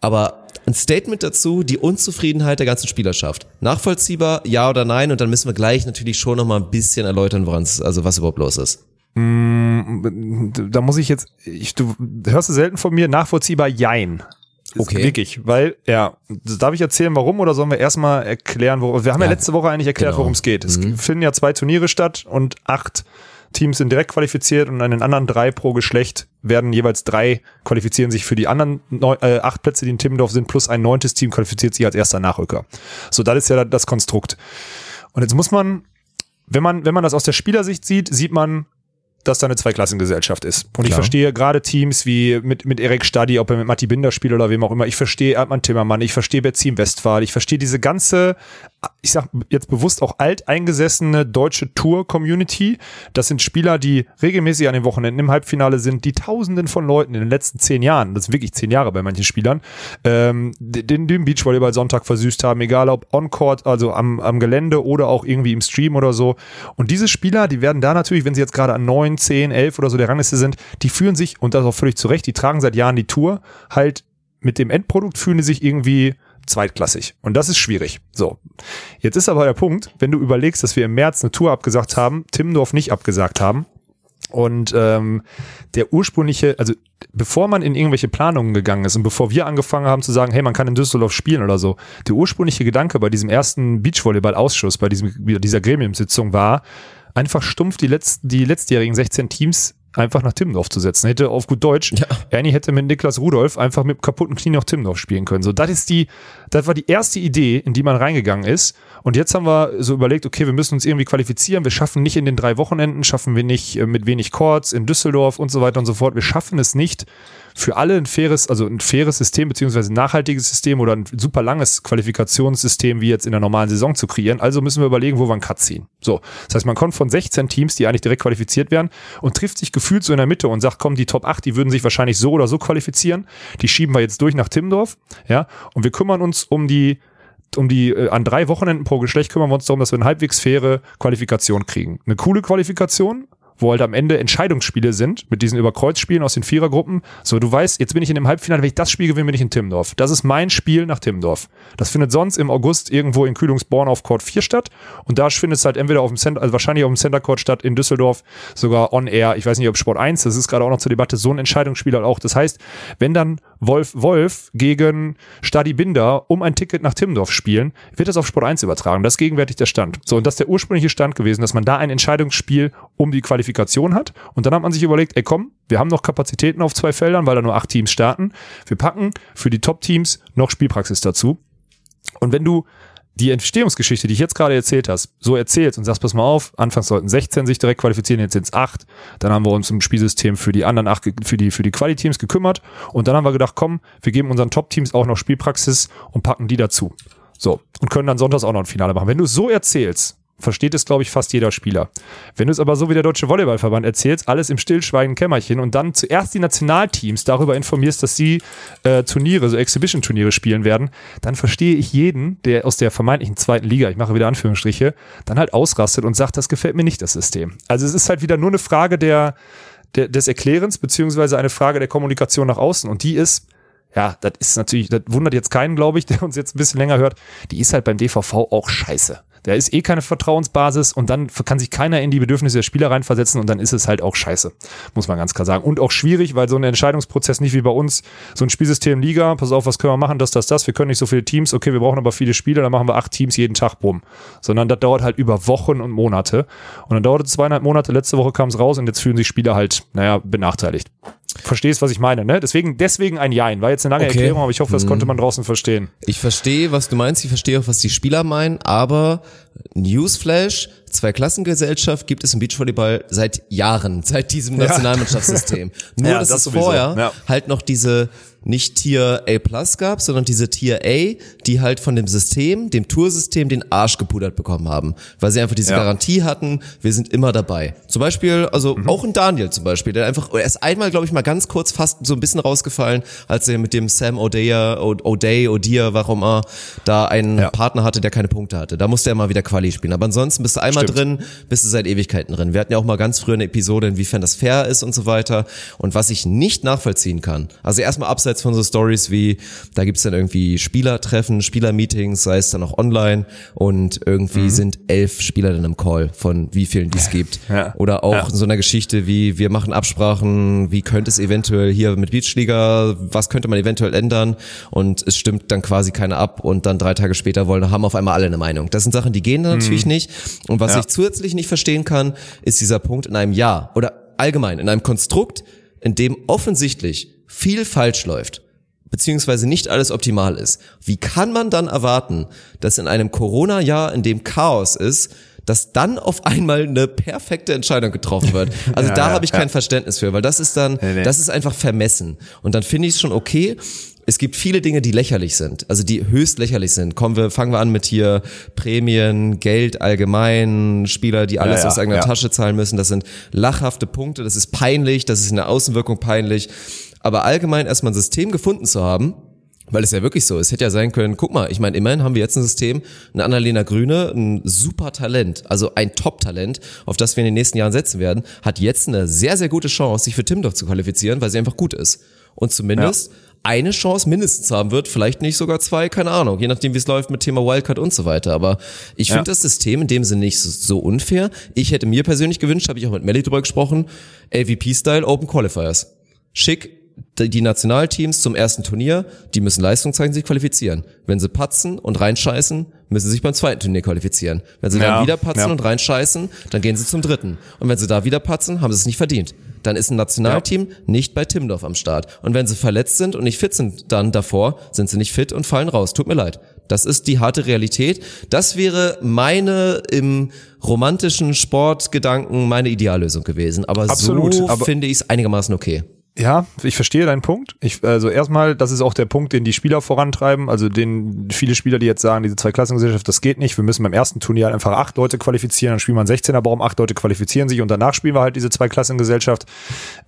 Aber ein Statement dazu, die Unzufriedenheit der ganzen Spielerschaft. Nachvollziehbar, ja oder nein? Und dann müssen wir gleich natürlich schon noch mal ein bisschen erläutern, woran es, also was überhaupt los ist. da muss ich jetzt, ich, du hörst du selten von mir, nachvollziehbar Jein. Okay. Wirklich, weil, ja, darf ich erzählen, warum oder sollen wir erstmal erklären, worum, wir haben ja, Ja, letzte Woche eigentlich erklärt, genau. worum es geht. Es finden ja zwei Turniere statt und acht Teams sind direkt qualifiziert und an den anderen drei pro Geschlecht werden jeweils drei qualifizieren sich für die anderen neu, äh, acht Plätze, die in Timmendorf sind, plus ein neuntes Team qualifiziert sich als erster Nachrücker. So, das ist ja das Konstrukt. Und jetzt muss man, wenn man, wenn man das aus der Spielersicht sieht, sieht man, dass da eine Zweiklassengesellschaft ist. Und ich Klar. verstehe gerade Teams wie mit, mit Erik Stadi, ob er mit Matti Binder spielt oder wem auch immer. Ich verstehe Erdmann Timmermann, ich verstehe Betzin Westphal, ich verstehe diese ganze, ich sag jetzt bewusst auch alteingesessene deutsche Tour-Community. Das sind Spieler, die regelmäßig an den Wochenenden im Halbfinale sind, die Tausenden von Leuten in den letzten zehn Jahren, das sind wirklich zehn Jahre bei manchen Spielern, ähm, den, den Beachvolleyball Sonntag versüßt haben, egal ob on-court, also am, am Gelände oder auch irgendwie im Stream oder so. Und diese Spieler, die werden da natürlich, wenn sie jetzt gerade an neun, zehn, elf oder so der Rangliste sind, die fühlen sich, und das auch völlig zu Recht, die tragen seit Jahren die Tour, halt mit dem Endprodukt fühlen die sich irgendwie zweitklassig. Und das ist schwierig. So. Jetzt ist aber der Punkt, wenn du überlegst, dass wir im März eine Tour abgesagt haben, Timmendorf nicht abgesagt haben, und ähm, der ursprüngliche, also bevor man in irgendwelche Planungen gegangen ist und bevor wir angefangen haben zu sagen, hey, man kann in Düsseldorf spielen oder so, der ursprüngliche Gedanke bei diesem ersten Beachvolleyball-Ausschuss, bei diesem, dieser Gremiumsitzung war, einfach stumpf die, letzten, die letztjährigen 16 Teams einfach nach Timmendorf zu setzen. Hätte auf gut Deutsch, Ernie hätte mit Niklas Rudolf einfach mit kaputten Knie nach Timmendorf spielen können. So, das ist die, das war die erste Idee, in die man reingegangen ist. Und jetzt haben wir so überlegt, okay, wir müssen uns irgendwie qualifizieren. Wir schaffen nicht in den drei Wochenenden, schaffen wir nicht äh, mit wenig Chords in Düsseldorf und so weiter und so fort. Wir schaffen es nicht, für alle ein faires, also ein faires System beziehungsweise ein nachhaltiges System oder ein super langes Qualifikationssystem wie jetzt in der normalen Saison zu kreieren. Also müssen wir überlegen, wo wir einen Cut ziehen. So, das heißt, man kommt von 16 Teams, die eigentlich direkt qualifiziert werden und trifft sich gefühlt so in der Mitte und sagt, komm, die Top 8, die würden sich wahrscheinlich so oder so qualifizieren. Die schieben wir jetzt durch nach Timmendorf, ja, und wir kümmern uns um die um die äh, an drei Wochenenden pro Geschlecht kümmern wir uns darum, dass wir eine halbwegs faire Qualifikation kriegen. Eine coole Qualifikation, wo halt am Ende Entscheidungsspiele sind, mit diesen Überkreuzspielen aus den Vierergruppen. So, du weißt, jetzt bin ich in dem Halbfinale, wenn ich das Spiel gewinne, bin ich in Timmendorf. Das ist mein Spiel nach Timmendorf. Das findet sonst im August irgendwo in Kühlungsborn auf Court 4 statt. Und da findet es halt entweder auf dem Center, also wahrscheinlich auf dem Center Court statt in Düsseldorf, sogar on air. Ich weiß nicht, ob Sport 1, das ist gerade auch noch zur Debatte, so ein Entscheidungsspiel halt auch. Das heißt, wenn dann Wolf Wolf gegen Stadi Binder um ein Ticket nach Timmendorf spielen, wird das auf Sport 1 übertragen. Das ist gegenwärtig der Stand. So, und das ist der ursprüngliche Stand gewesen, dass man da ein Entscheidungsspiel um die Qualifikation hat. Und dann hat man sich überlegt, ey komm, wir haben noch Kapazitäten auf zwei Feldern, weil da nur acht Teams starten. Wir packen für die Top-Teams noch Spielpraxis dazu. Und wenn du die Entstehungsgeschichte, die ich jetzt gerade erzählt hast, so erzählst und sagst, pass mal auf, anfangs sollten 16 sich direkt qualifizieren, jetzt sind es 8. Dann haben wir uns im Spielsystem für die anderen 8, für die, für die Quali-Teams gekümmert und dann haben wir gedacht, komm, wir geben unseren Top-Teams auch noch Spielpraxis und packen die dazu. So. Und können dann sonntags auch noch ein Finale machen. Wenn du so erzählst, versteht es, glaube ich, fast jeder Spieler. Wenn du es aber so wie der Deutsche Volleyballverband erzählst, alles im stillschweigen Kämmerchen und dann zuerst die Nationalteams darüber informierst, dass sie äh, Turniere, so Exhibition-Turniere spielen werden, dann verstehe ich jeden, der aus der vermeintlichen zweiten Liga, ich mache wieder Anführungsstriche, dann halt ausrastet und sagt, das gefällt mir nicht, das System. Also es ist halt wieder nur eine Frage der, der des Erklärens, beziehungsweise eine Frage der Kommunikation nach außen. Und die ist, ja, das ist natürlich, das wundert jetzt keinen, glaube ich, der uns jetzt ein bisschen länger hört, die ist halt beim DVV auch scheiße. Da ist eh keine Vertrauensbasis und dann kann sich keiner in die Bedürfnisse der Spieler reinversetzen und dann ist es halt auch scheiße, muss man ganz klar sagen. Und auch schwierig, weil so ein Entscheidungsprozess nicht wie bei uns, so ein Spielsystem Liga, pass auf, was können wir machen, das, das, das, wir können nicht so viele Teams, okay, wir brauchen aber viele Spieler, dann machen wir acht Teams jeden Tag, bumm. Sondern das dauert halt über Wochen und Monate. Und dann dauert es zweieinhalb Monate, letzte Woche kam es raus und jetzt fühlen sich Spieler halt, naja, benachteiligt. Verstehst, was ich meine, ne? Deswegen, deswegen ein Jein. War jetzt eine lange Okay. Erklärung, aber ich hoffe, das konnte man draußen verstehen. Ich verstehe, was du meinst, ich verstehe auch, was die Spieler meinen, aber Newsflash, Zweiklassengesellschaft gibt es im Beachvolleyball seit Jahren, seit diesem Nationalmannschaftssystem. <laughs> Nur, Ja, dass das es sowieso, vorher ja. halt noch diese nicht Tier A Plus gab, sondern diese Tier A, die halt von dem System, dem Toursystem, den Arsch gepudert bekommen haben, weil sie einfach diese Ja. Garantie hatten, wir sind immer dabei. Zum Beispiel, also Mhm. auch ein Daniel zum Beispiel, der einfach, er ist einmal, glaube ich, mal ganz kurz fast so ein bisschen rausgefallen, als er mit dem Sam O'Dea, O'Day, O'Dear, warum er da einen Ja. Partner hatte, der keine Punkte hatte. Da musste er mal wieder Quali spielen. Aber ansonsten bist du einmal Stimmt. drin, bist du seit Ewigkeiten drin. Wir hatten ja auch mal ganz früher eine Episode, inwiefern das fair ist und so weiter. Und was ich nicht nachvollziehen kann, also erstmal abseits von so Stories wie, da gibt's dann irgendwie Spielertreffen, Spielermeetings, sei es dann auch online und irgendwie Mhm. sind elf Spieler dann im Call von wie vielen die es gibt. Ja. Oder auch Ja. so einer Geschichte wie, wir machen Absprachen, wie könnte es eventuell hier mit Beachliga, was könnte man eventuell ändern und es stimmt dann quasi keiner ab und dann drei Tage später wollen, haben auf einmal alle eine Meinung. Das sind Sachen, die gehen dann natürlich nicht. Und was Mhm. Ja. ich zusätzlich nicht verstehen kann, ist dieser Punkt in einem Jahr oder allgemein in einem Konstrukt, in dem offensichtlich viel falsch läuft beziehungsweise nicht alles optimal ist. Wie kann man dann erwarten, dass in einem Corona-Jahr, in dem Chaos ist, dass dann auf einmal eine perfekte Entscheidung getroffen wird. <laughs> Also Ja, da ja, habe ich ja. kein Verständnis für, weil das ist dann, Nee, nee. das ist einfach vermessen. Und dann finde ich es schon okay. Es gibt viele Dinge, die lächerlich sind, also die höchst lächerlich sind. Kommen wir, fangen wir an mit hier Prämien, Geld allgemein, Spieler, die alles aus eigener. Tasche zahlen müssen. Das sind lachhafte Punkte, das ist peinlich, das ist in der Außenwirkung peinlich. Aber allgemein erstmal ein System gefunden zu haben, weil es ja wirklich so ist. Hätte ja sein können, guck mal, ich meine, immerhin haben wir jetzt ein System, eine Annalena Grüne, ein super Talent, also ein Top-Talent, auf das wir in den nächsten Jahren setzen werden, hat jetzt eine sehr, sehr gute Chance, sich für Timdorf zu qualifizieren, weil sie einfach gut ist. Und zumindest eine Chance mindestens haben wird, vielleicht nicht sogar zwei, keine Ahnung, je nachdem, wie es läuft mit Thema Wildcard und so weiter. Aber ich finde Ja. das System in dem Sinne nicht so, unfair. Ich hätte mir persönlich gewünscht, habe ich auch mit Melly drüber gesprochen, AVP-Style Open Qualifiers. Schick die Nationalteams zum ersten Turnier, die müssen Leistung zeigen, sich qualifizieren. Wenn sie patzen und reinscheißen, müssen sie sich beim zweiten Turnier qualifizieren. Wenn sie Ja, dann wieder patzen ja. und reinscheißen, dann gehen sie zum dritten. Und wenn sie da wieder patzen, haben sie es nicht verdient. Dann ist ein Nationalteam nicht bei Timdorf am Start. Und wenn sie verletzt sind und nicht fit sind dann davor, sind sie nicht fit und fallen raus. Tut mir leid. Das ist die harte Realität. Das wäre meine im romantischen Sportgedanken meine Ideallösung gewesen. Aber Absolut, so aber- finde ich es einigermaßen okay. Ja, ich verstehe deinen Punkt. Ich, also erstmal, das ist auch der Punkt, den die Spieler vorantreiben. Also den viele Spieler, die jetzt sagen, diese Zweiklassengesellschaft, das geht nicht. Wir müssen beim ersten Turnier halt einfach acht Leute qualifizieren, dann spielen wir einen 16er Baum, acht Leute qualifizieren sich und danach spielen wir halt diese Zweiklassengesellschaft.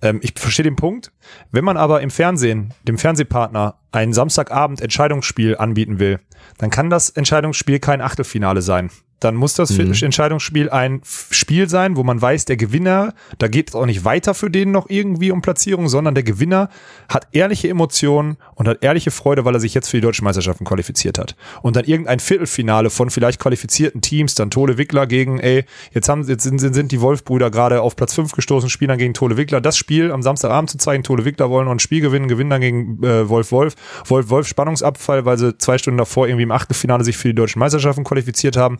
Ähm, ich verstehe den Punkt. Wenn man aber im Fernsehen, dem Fernsehpartner, ein Samstagabend Entscheidungsspiel anbieten will, dann kann das Entscheidungsspiel kein Achtelfinale sein. Dann muss das Entscheidungsspiel ein Spiel sein, wo man weiß, der Gewinner, da geht es auch nicht weiter für den noch irgendwie um Platzierung, sondern der Gewinner hat ehrliche Emotionen und hat ehrliche Freude, weil er sich jetzt für die deutschen Meisterschaften qualifiziert hat. Und dann irgendein Viertelfinale von vielleicht qualifizierten Teams, dann Tole Wickler gegen, ey, jetzt haben jetzt sind, sind, sind die Wolf-Brüder gerade auf Platz 5 gestoßen, spielen dann gegen Tole Wickler. Das Spiel am Samstagabend zu zeigen, Tole Wickler wollen noch ein Spiel gewinnen, gewinnen dann gegen äh, Wolf Wolf. Wolf Wolf Spannungsabfall, weil sie zwei Stunden davor irgendwie im Achtelfinale sich für die deutschen Meisterschaften qualifiziert haben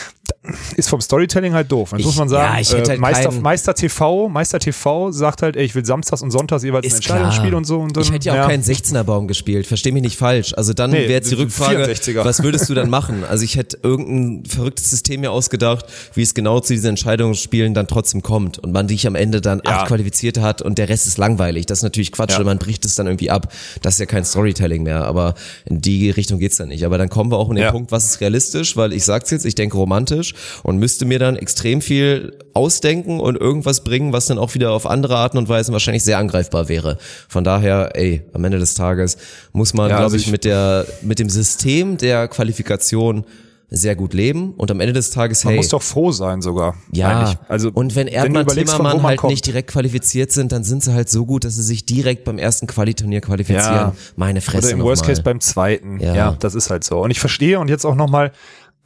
ist vom Storytelling halt doof. Jetzt Ich- muss man sagen, ja, ich hätte äh, halt Meister, Meister TV, Meister TV sagt halt, ey, ich will samstags und sonntags jeweils ein Ist Entscheidungsspiel klar. und so. Und dann, ich hätte ja auch keinen 16er-Baum gespielt, versteh mich nicht falsch. Also dann Nee, wäre jetzt die das Rückfrage, 64er. was würdest du dann <laughs> machen? Also ich hätte irgendein verrücktes System mir ausgedacht, wie es genau zu diesen Entscheidungsspielen dann trotzdem kommt und man dich am Ende dann Ja. acht Qualifizierte hat und der Rest ist langweilig. Das ist natürlich Quatsch, Ja. man bricht es dann irgendwie ab. Das ist ja kein Storytelling mehr, aber in die Richtung geht's dann nicht. Aber dann kommen wir auch in den Ja. Punkt, was ist realistisch, weil ich sag's jetzt, ich denke romantisch und müsste mir dann extrem viel ausdenken und irgendwas bringen, was dann auch wieder auf andere Arten und Weisen wahrscheinlich sehr angreifbar wäre. Von daher, ey, am Ende des Tages muss man, Ja, glaube also ich, ich- mit der, mit dem System der Qualifikation sehr gut leben und am Ende des Tages, Man hey, muss doch froh sein sogar. ja, eigentlich. Also, und wenn Erdmann Timmermann man halt kommt. nicht direkt qualifiziert sind, dann sind sie halt so gut, dass sie sich direkt beim ersten Qualiturnier qualifizieren. Ja. Meine Fresse Oder im noch Worst mal. Case beim zweiten. Ja. Ja. das ist halt so. Und ich verstehe und jetzt auch nochmal,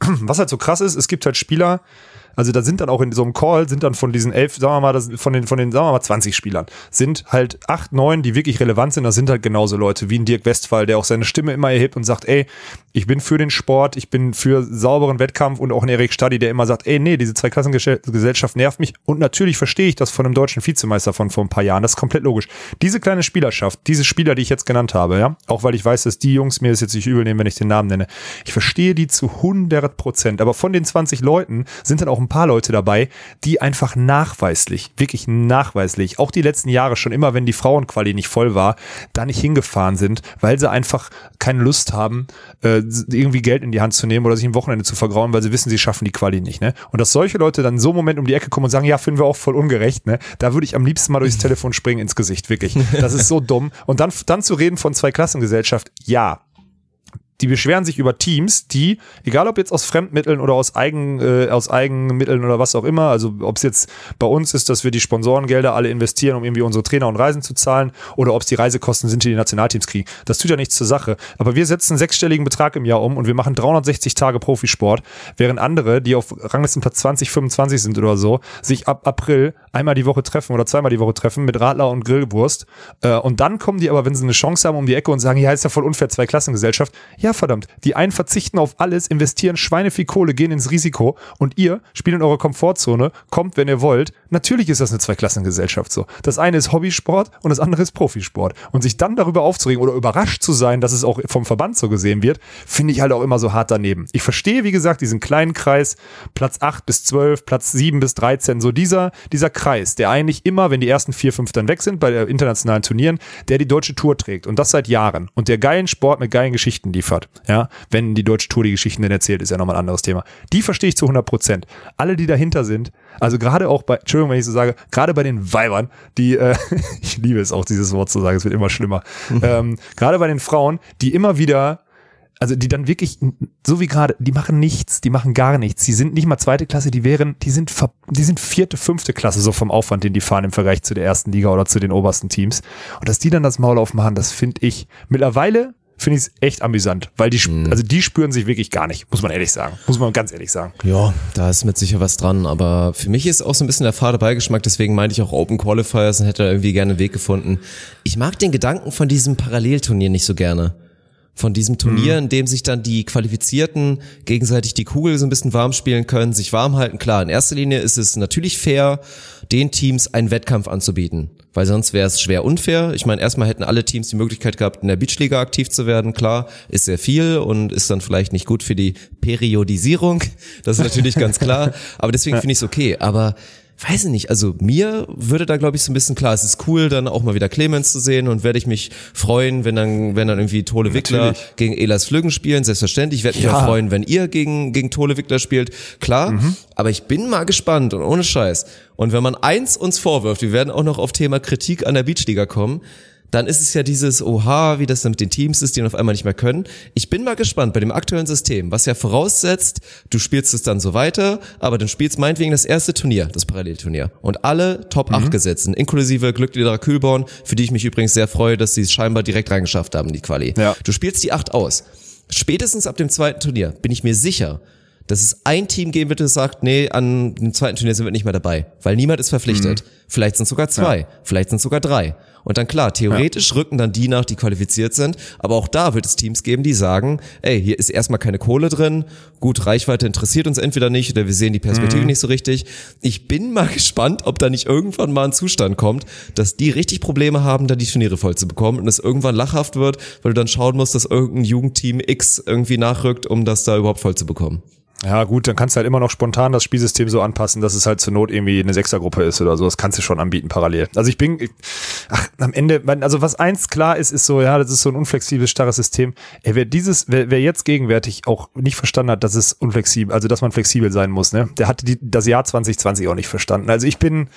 <clears throat> was halt so krass ist, es gibt halt Spieler, also da sind dann auch in so einem Call, sind dann von diesen elf, sagen wir mal, das, von den, von den, sagen wir mal, 20 Spielern, sind halt acht, neun, die wirklich relevant sind, das sind halt genauso Leute wie ein Dirk Westphal, der auch seine Stimme immer erhebt und sagt, ey, ich bin für den Sport, ich bin für sauberen Wettkampf und auch ein Erik Stadi, der immer sagt, ey, nee, diese Zweiklassengesellschaft nervt mich. Und natürlich verstehe ich das von einem deutschen Vizemeister von vor ein paar Jahren, das ist komplett logisch. Diese kleine Spielerschaft, diese Spieler, die ich jetzt genannt habe, ja, auch weil ich weiß, dass die Jungs mir es jetzt nicht übel nehmen, wenn ich den Namen nenne, ich verstehe die zu 100 Prozent, aber von den 20 Leuten sind dann auch ein paar Leute dabei, die einfach nachweislich, wirklich nachweislich, auch die letzten Jahre schon immer, wenn die Frauenquali nicht voll war, da nicht hingefahren sind, weil sie einfach keine Lust haben, äh, irgendwie Geld in die Hand zu nehmen oder sich ein Wochenende zu vergrauen, weil sie wissen, sie schaffen die Quali nicht. Ne? Und dass solche Leute dann so einen Moment um die Ecke kommen und sagen, ja, finden wir auch voll ungerecht, ne? da würde ich am liebsten mal durchs <laughs> Telefon springen ins Gesicht, wirklich. Das ist so dumm. Und dann, dann zu reden von Zweiklassengesellschaft, ja, die beschweren sich über Teams, die, egal ob jetzt aus Fremdmitteln oder aus, Eigen, äh, aus Eigenmitteln oder was auch immer, also ob es jetzt bei uns ist, dass wir die Sponsorengelder alle investieren, um irgendwie unsere Trainer und Reisen zu zahlen, oder ob es die Reisekosten sind, die die Nationalteams kriegen. Das tut ja nichts zur Sache. Aber wir setzen einen sechsstelligen Betrag im Jahr um und wir machen 360 Tage Profisport, während andere, die auf Ranglistenplatz 20, 25 sind oder so, sich ab April einmal die Woche treffen oder zweimal die Woche treffen mit Radler und Grillwurst. Äh, und dann kommen die aber, wenn sie eine Chance haben, um die Ecke und sagen, ja, ist ja voll unfair, Zweiklassengesellschaft. Ja, verdammt. Die einen verzichten auf alles, investieren Schweinevieh Kohle, gehen ins Risiko und ihr spielt in eurer Komfortzone, kommt, wenn ihr wollt. Natürlich ist das eine Zweiklassengesellschaft so. Das eine ist Hobbysport und das andere ist Profisport. Und sich dann darüber aufzuregen oder überrascht zu sein, dass es auch vom Verband so gesehen wird, finde ich halt auch immer so hart daneben. Ich verstehe, wie gesagt, diesen kleinen Kreis, Platz 8 bis 12, Platz 7 bis 13, so dieser, dieser Kreis, der eigentlich immer, wenn die ersten vier, fünf dann weg sind bei internationalen Turnieren, der die deutsche Tour trägt und das seit Jahren und der geilen Sport mit geilen Geschichten liefert. Ja, wenn die deutsche Tour die Geschichten denn erzählt, ist ja nochmal ein anderes Thema. Die verstehe ich zu 100 Prozent. Alle, die dahinter sind, also gerade auch bei, Entschuldigung, wenn ich so sage, gerade bei den Weibern, die, äh, <laughs> ich liebe es auch, dieses Wort zu sagen, es wird immer schlimmer, ähm, gerade bei den Frauen, die immer wieder also die dann wirklich, so wie gerade, die machen nichts, die machen gar nichts. Die sind nicht mal zweite Klasse, die wären, die sind, die sind vierte, fünfte Klasse, so vom Aufwand, den die fahren im Vergleich zu der ersten Liga oder zu den obersten Teams. Und dass die dann das Maul aufmachen, das finde ich mittlerweile finde ich es echt amüsant, weil die, sp- also die spüren sich wirklich gar nicht, muss man ehrlich sagen. Muss man ganz ehrlich sagen. Ja, da ist mit sicher was dran, aber für mich ist auch so ein bisschen der fade Beigeschmack, deswegen meinte ich auch Open Qualifiers und hätte da irgendwie gerne einen Weg gefunden. Ich mag den Gedanken von diesem Parallelturnier nicht so gerne. Von diesem Turnier, in dem sich dann die Qualifizierten gegenseitig die Kugel so ein bisschen warm spielen können, sich warm halten. Klar, in erster Linie ist es natürlich fair, den Teams einen Wettkampf anzubieten. Weil sonst wäre es schwer unfair. Ich meine, erstmal hätten alle Teams die Möglichkeit gehabt, in der Beachliga aktiv zu werden. Klar, ist sehr viel und ist dann vielleicht nicht gut für die Periodisierung. Das ist natürlich ganz klar. Aber deswegen finde ich es okay. Aber weiß ich nicht, also mir würde da glaube ich so ein bisschen klar, es ist cool, dann auch mal wieder Clemens zu sehen und werde ich mich freuen, wenn dann, wenn dann irgendwie Tole Wickler gegen Elas Flüggen spielen, selbstverständlich. Ich werde mich Ja. auch freuen, wenn ihr gegen, gegen Tole Wickler spielt, klar. Aber ich bin mal gespannt und ohne Scheiß. Und wenn man eins uns vorwirft, wir werden auch noch auf Thema Kritik an der Beachliga kommen, dann ist es ja dieses, oha, wie das dann mit den Teams ist, die dann auf einmal nicht mehr können. Ich bin mal gespannt bei dem aktuellen System, was ja voraussetzt, du spielst es dann so weiter, aber dann spielst meinetwegen das erste Turnier, das Parallelturnier. Und alle Top 8 gesetzen, inklusive Glückliederer Kühlborn, für die ich mich übrigens sehr freue, dass sie es scheinbar direkt reingeschafft haben, die Quali. Ja. Du spielst die 8 aus. Spätestens ab dem zweiten Turnier bin ich mir sicher, dass es ein Team geben wird, das sagt, nee, an dem zweiten Turnier sind wir nicht mehr dabei, weil niemand ist verpflichtet. Mhm. Vielleicht sind sogar zwei, ja. vielleicht sind sogar drei. Und dann klar, theoretisch ja. rücken dann die nach, die qualifiziert sind, aber auch da wird es Teams geben, die sagen, ey, hier ist erstmal keine Kohle drin, gut, Reichweite interessiert uns entweder nicht oder wir sehen die Perspektive mhm. nicht so richtig. Ich bin mal <laughs> gespannt, ob da nicht irgendwann mal ein Zustand kommt, dass die richtig Probleme haben, da die Turniere voll zu bekommen und es irgendwann lachhaft wird, weil du dann schauen musst, dass irgendein Jugendteam X irgendwie nachrückt, um das da überhaupt voll zu bekommen. Ja, gut, dann kannst du halt immer noch spontan das Spielsystem so anpassen, dass es halt zur Not irgendwie eine Sechsergruppe ist oder so. Das kannst du schon anbieten parallel. Also ich bin, ach, am Ende, also was eins klar ist, ist so, ja, das ist so ein unflexibles, starres System. Ey, wer dieses, wer, wer jetzt gegenwärtig auch nicht verstanden hat, dass es unflexibel, also dass man flexibel sein muss, ne, der hatte die, das Jahr 2020 auch nicht verstanden. Also ich bin,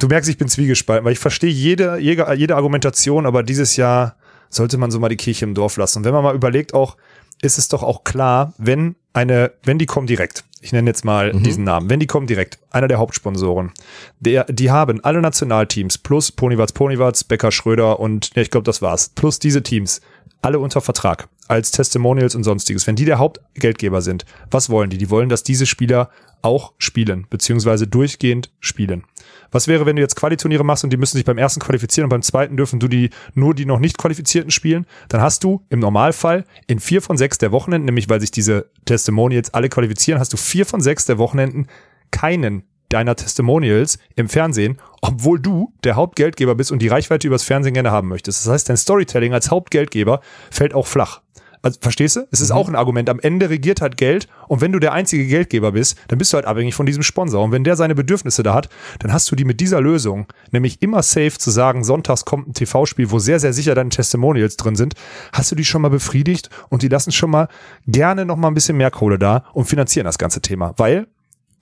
du merkst, ich bin zwiegespalten, weil ich verstehe jede, jede, jede Argumentation, aber dieses Jahr sollte man so mal die Kirche im Dorf lassen. Und wenn man mal überlegt auch, ist es doch auch klar, wenn eine, wenn die kommen direkt, ich nenne jetzt mal mhm. diesen Namen, wenn die kommen direkt, einer der Hauptsponsoren, der, die haben alle Nationalteams plus Ponywatz, Ponywatz, Becker, Schröder und ja, ich glaube, das war's, plus diese Teams, alle unter Vertrag als Testimonials und sonstiges. Wenn die der Hauptgeldgeber sind, was wollen die? Die wollen, dass diese Spieler auch spielen, beziehungsweise durchgehend spielen. Was wäre, wenn du jetzt Qualiturniere machst und die müssen sich beim ersten qualifizieren und beim zweiten dürfen du die nur die noch nicht qualifizierten spielen? Dann hast du im Normalfall in vier von sechs der Wochenenden, nämlich weil sich diese Testimonials alle qualifizieren, hast du vier von sechs der Wochenenden keinen deiner Testimonials im Fernsehen, obwohl du der Hauptgeldgeber bist und die Reichweite übers Fernsehen gerne haben möchtest. Das heißt, dein Storytelling als Hauptgeldgeber fällt auch flach. Also verstehst du? Es ist mhm. auch ein Argument. Am Ende regiert halt Geld und wenn du der einzige Geldgeber bist, dann bist du halt abhängig von diesem Sponsor. Und wenn der seine Bedürfnisse da hat, dann hast du die mit dieser Lösung, nämlich immer safe zu sagen, sonntags kommt ein TV-Spiel, wo sehr, sehr sicher deine Testimonials drin sind, hast du die schon mal befriedigt und die lassen schon mal gerne noch mal ein bisschen mehr Kohle da und finanzieren das ganze Thema. Weil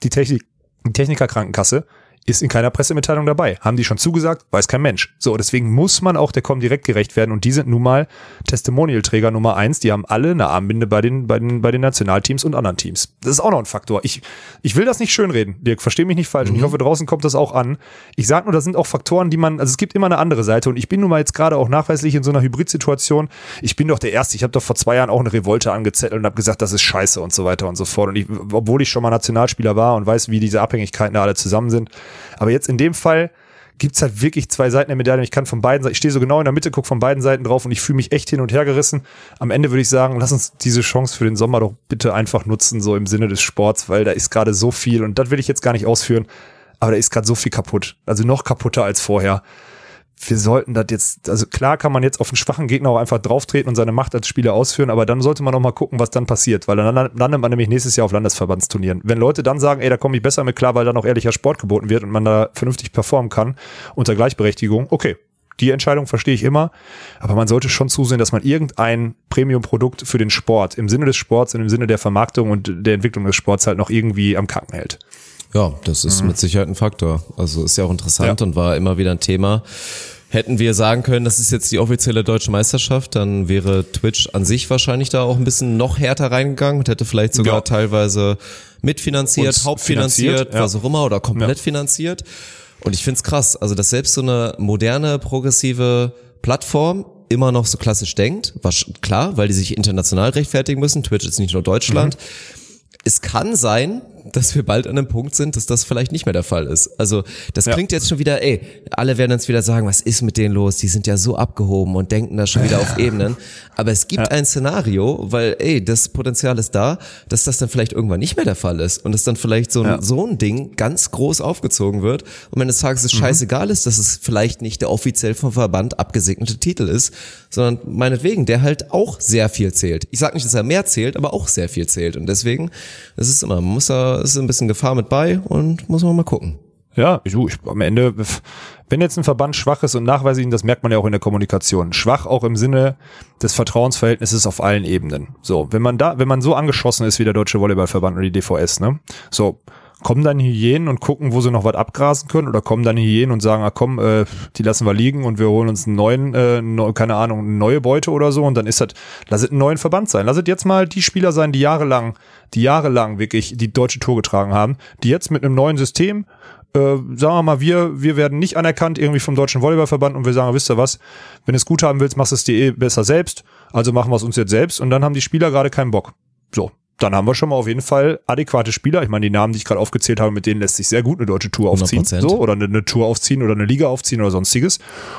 die Technik, die Technikerkrankenkasse ist in keiner Pressemitteilung dabei. Haben die schon zugesagt? Weiß kein Mensch. So, deswegen muss man auch der Comdirect gerecht werden und die sind nun mal Testimonial-Träger Nummer eins. Die haben alle eine Armbinde bei den, bei den, bei den Nationalteams und anderen Teams. Das ist auch noch ein Faktor. Ich, ich will das nicht schönreden. Dirk, versteh mich nicht falsch. Mhm. Und ich mhm. hoffe, draußen kommt das auch an. Ich sag nur, das sind auch Faktoren, die man, also es gibt immer eine andere Seite und ich bin nun mal jetzt gerade auch nachweislich in so einer Hybrid-Situation. Ich bin doch der Erste. Ich habe doch vor zwei Jahren auch eine Revolte angezettelt und habe gesagt, das ist scheiße und so weiter und so fort. Und ich, obwohl ich schon mal Nationalspieler war und weiß, wie diese Abhängigkeiten da alle zusammen sind, aber jetzt in dem Fall gibt's halt wirklich zwei Seiten der Medaille. Ich kann von beiden Seiten, ich stehe so genau in der Mitte, gucke von beiden Seiten drauf und ich fühle mich echt hin und her gerissen. Am Ende würde ich sagen, lass uns diese Chance für den Sommer doch bitte einfach nutzen, so im Sinne des Sports, weil da ist gerade so viel und das will ich jetzt gar nicht ausführen, aber da ist gerade so viel kaputt. Also noch kaputter als vorher wir sollten das jetzt, also klar kann man jetzt auf einen schwachen Gegner auch einfach drauftreten und seine Macht als Spieler ausführen, aber dann sollte man auch mal gucken, was dann passiert, weil dann landet man nämlich nächstes Jahr auf Landesverbandsturnieren. Wenn Leute dann sagen, ey, da komme ich besser mit klar, weil dann auch ehrlicher Sport geboten wird und man da vernünftig performen kann unter Gleichberechtigung, okay. Die Entscheidung verstehe ich immer, aber man sollte schon zusehen, dass man irgendein Premium-Produkt für den Sport im Sinne des Sports und im Sinne der Vermarktung und der Entwicklung des Sports halt noch irgendwie am Kacken hält. Ja, das ist mhm. mit Sicherheit ein Faktor. Also ist ja auch interessant ja. und war immer wieder ein Thema. Hätten wir sagen können, das ist jetzt die offizielle deutsche Meisterschaft, dann wäre Twitch an sich wahrscheinlich da auch ein bisschen noch härter reingegangen und hätte vielleicht sogar ja. teilweise mitfinanziert, Uns hauptfinanziert, ja. was auch immer oder komplett finanziert. Und ich find's krass, also dass selbst so eine moderne, progressive Plattform immer noch so klassisch denkt, was klar, weil die sich international rechtfertigen müssen. Twitch ist nicht nur Deutschland. Mhm es kann sein, dass wir bald an einem Punkt sind, dass das vielleicht nicht mehr der Fall ist. Also das ja. klingt jetzt schon wieder, ey, alle werden uns wieder sagen, was ist mit denen los? Die sind ja so abgehoben und denken da schon wieder auf <laughs> Ebenen. Aber es gibt ja. ein Szenario, weil, ey, das Potenzial ist da, dass das dann vielleicht irgendwann nicht mehr der Fall ist und es dann vielleicht so ein, ja. so ein Ding ganz groß aufgezogen wird. Und wenn es Tages es mhm. scheißegal ist, dass es vielleicht nicht der offiziell vom Verband abgesegnete Titel ist, sondern meinetwegen, der halt auch sehr viel zählt. Ich sag nicht, dass er mehr zählt, aber auch sehr viel zählt. Und deswegen, das ist immer, man muss da ist ein bisschen Gefahr mit bei und muss man mal gucken. Ja, ich, ich, am Ende, wenn jetzt ein Verband schwach ist und nachweislich, das merkt man ja auch in der Kommunikation, schwach auch im Sinne des Vertrauensverhältnisses auf allen Ebenen. So, wenn man da, wenn man so angeschossen ist wie der Deutsche Volleyballverband oder die DVS, ne, so, kommen dann Hyänen und gucken, wo sie noch was abgrasen können oder kommen dann Hyänen und sagen, ah komm, äh, die lassen wir liegen und wir holen uns einen neuen, äh, ne, keine Ahnung, eine neue Beute oder so und dann ist das, lass es einen neuen Verband sein. Lass es jetzt mal die Spieler sein, die jahrelang, die jahrelang wirklich die deutsche Tour getragen haben, die jetzt mit einem neuen System äh, sagen wir mal, wir, wir werden nicht anerkannt irgendwie vom Deutschen Volleyballverband und wir sagen, wisst ihr was, wenn du es gut haben willst, machst du es dir eh besser selbst, also machen wir es uns jetzt selbst und dann haben die Spieler gerade keinen Bock. So, dann haben wir schon mal auf jeden Fall adäquate Spieler. Ich meine, die Namen, die ich gerade aufgezählt habe, mit denen lässt sich sehr gut eine deutsche Tour aufziehen. 100%. So, oder eine, eine Tour aufziehen oder eine Liga aufziehen oder sonstiges.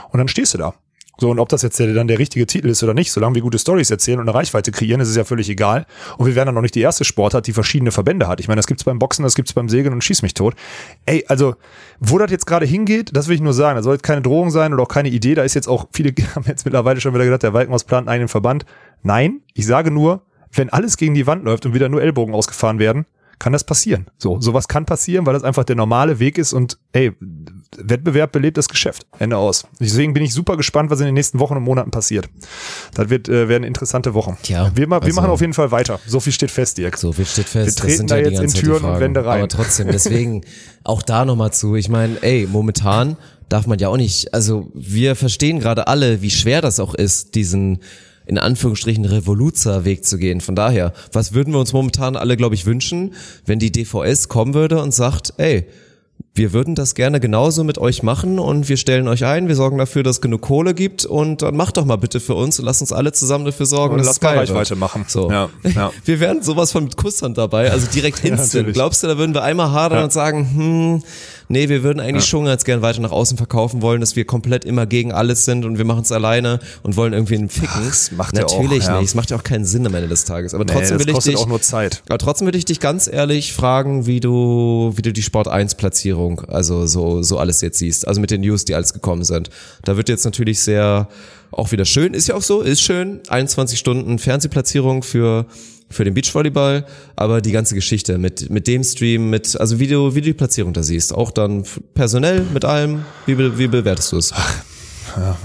Und dann stehst du da. So, und ob das jetzt der, dann der richtige Titel ist oder nicht, solange wir gute Stories erzählen und eine Reichweite kreieren, ist es ja völlig egal. Und wir werden dann noch nicht die erste Sportart, die verschiedene Verbände hat. Ich meine, das gibt's beim Boxen, das gibt's beim Segeln und schieß mich tot. Ey, also, wo das jetzt gerade hingeht, das will ich nur sagen. Das soll jetzt keine Drohung sein oder auch keine Idee. Da ist jetzt auch, viele <laughs> haben jetzt mittlerweile schon wieder gedacht, der Walkenhaus plant einen Verband. Nein, ich sage nur, wenn alles gegen die Wand läuft und wieder nur Ellbogen ausgefahren werden, kann das passieren. So, sowas kann passieren, weil das einfach der normale Weg ist und ey, Wettbewerb belebt das Geschäft. Ende aus. Deswegen bin ich super gespannt, was in den nächsten Wochen und Monaten passiert. Das wird äh, werden interessante Wochen. Tja, wir, wir also- machen auf jeden Fall weiter. So viel steht fest, Dirk. So viel steht fest. Wir treten da ja jetzt in Türen und. Wände rein. Aber trotzdem, deswegen auch da nochmal zu. Ich meine, ey, momentan darf man ja auch nicht, also wir verstehen gerade alle, wie schwer das auch ist, diesen in Anführungsstrichen Revoluzer-Weg zu gehen. Von daher, was würden wir uns momentan alle, glaube ich, wünschen, wenn die DVS kommen würde und sagt, ey, wir würden das gerne genauso mit euch machen und wir stellen euch ein, wir sorgen dafür, dass es genug Kohle gibt und dann macht doch mal bitte für uns und lasst uns alle zusammen dafür sorgen, Und dass lass es geil Reichweite wird. machen. So. Ja, ja. <laughs> Wir wären sowas von mit Kusshand dabei, also direkt <laughs> instant. natürlich. Glaubst du, da würden wir einmal hadern Ja. und sagen, hm, nee, wir würden eigentlich schon ganz gern weiter nach außen verkaufen wollen, dass wir komplett immer gegen alles sind und wir machen es alleine und wollen irgendwie einen Ficken. Das macht ja auch, Natürlich ja. nicht, es macht ja auch keinen Sinn am Ende des Tages. Aber Nee, trotzdem will ich dich, auch nur Zeit. aber trotzdem würde ich dich ganz ehrlich fragen, wie du, wie du die Sport 1 Platzierung, also so, so alles jetzt siehst. Also mit den News, die alles gekommen sind. Da wird jetzt natürlich sehr, auch wieder schön, ist ja auch so, ist schön. 21 Stunden Fernsehplatzierung für, für den Beachvolleyball, aber die ganze Geschichte mit, mit dem Stream, mit, also wie du, wie du die Platzierung da siehst. Auch dann personell mit allem. Wie, be- wie bewertest du es? <laughs>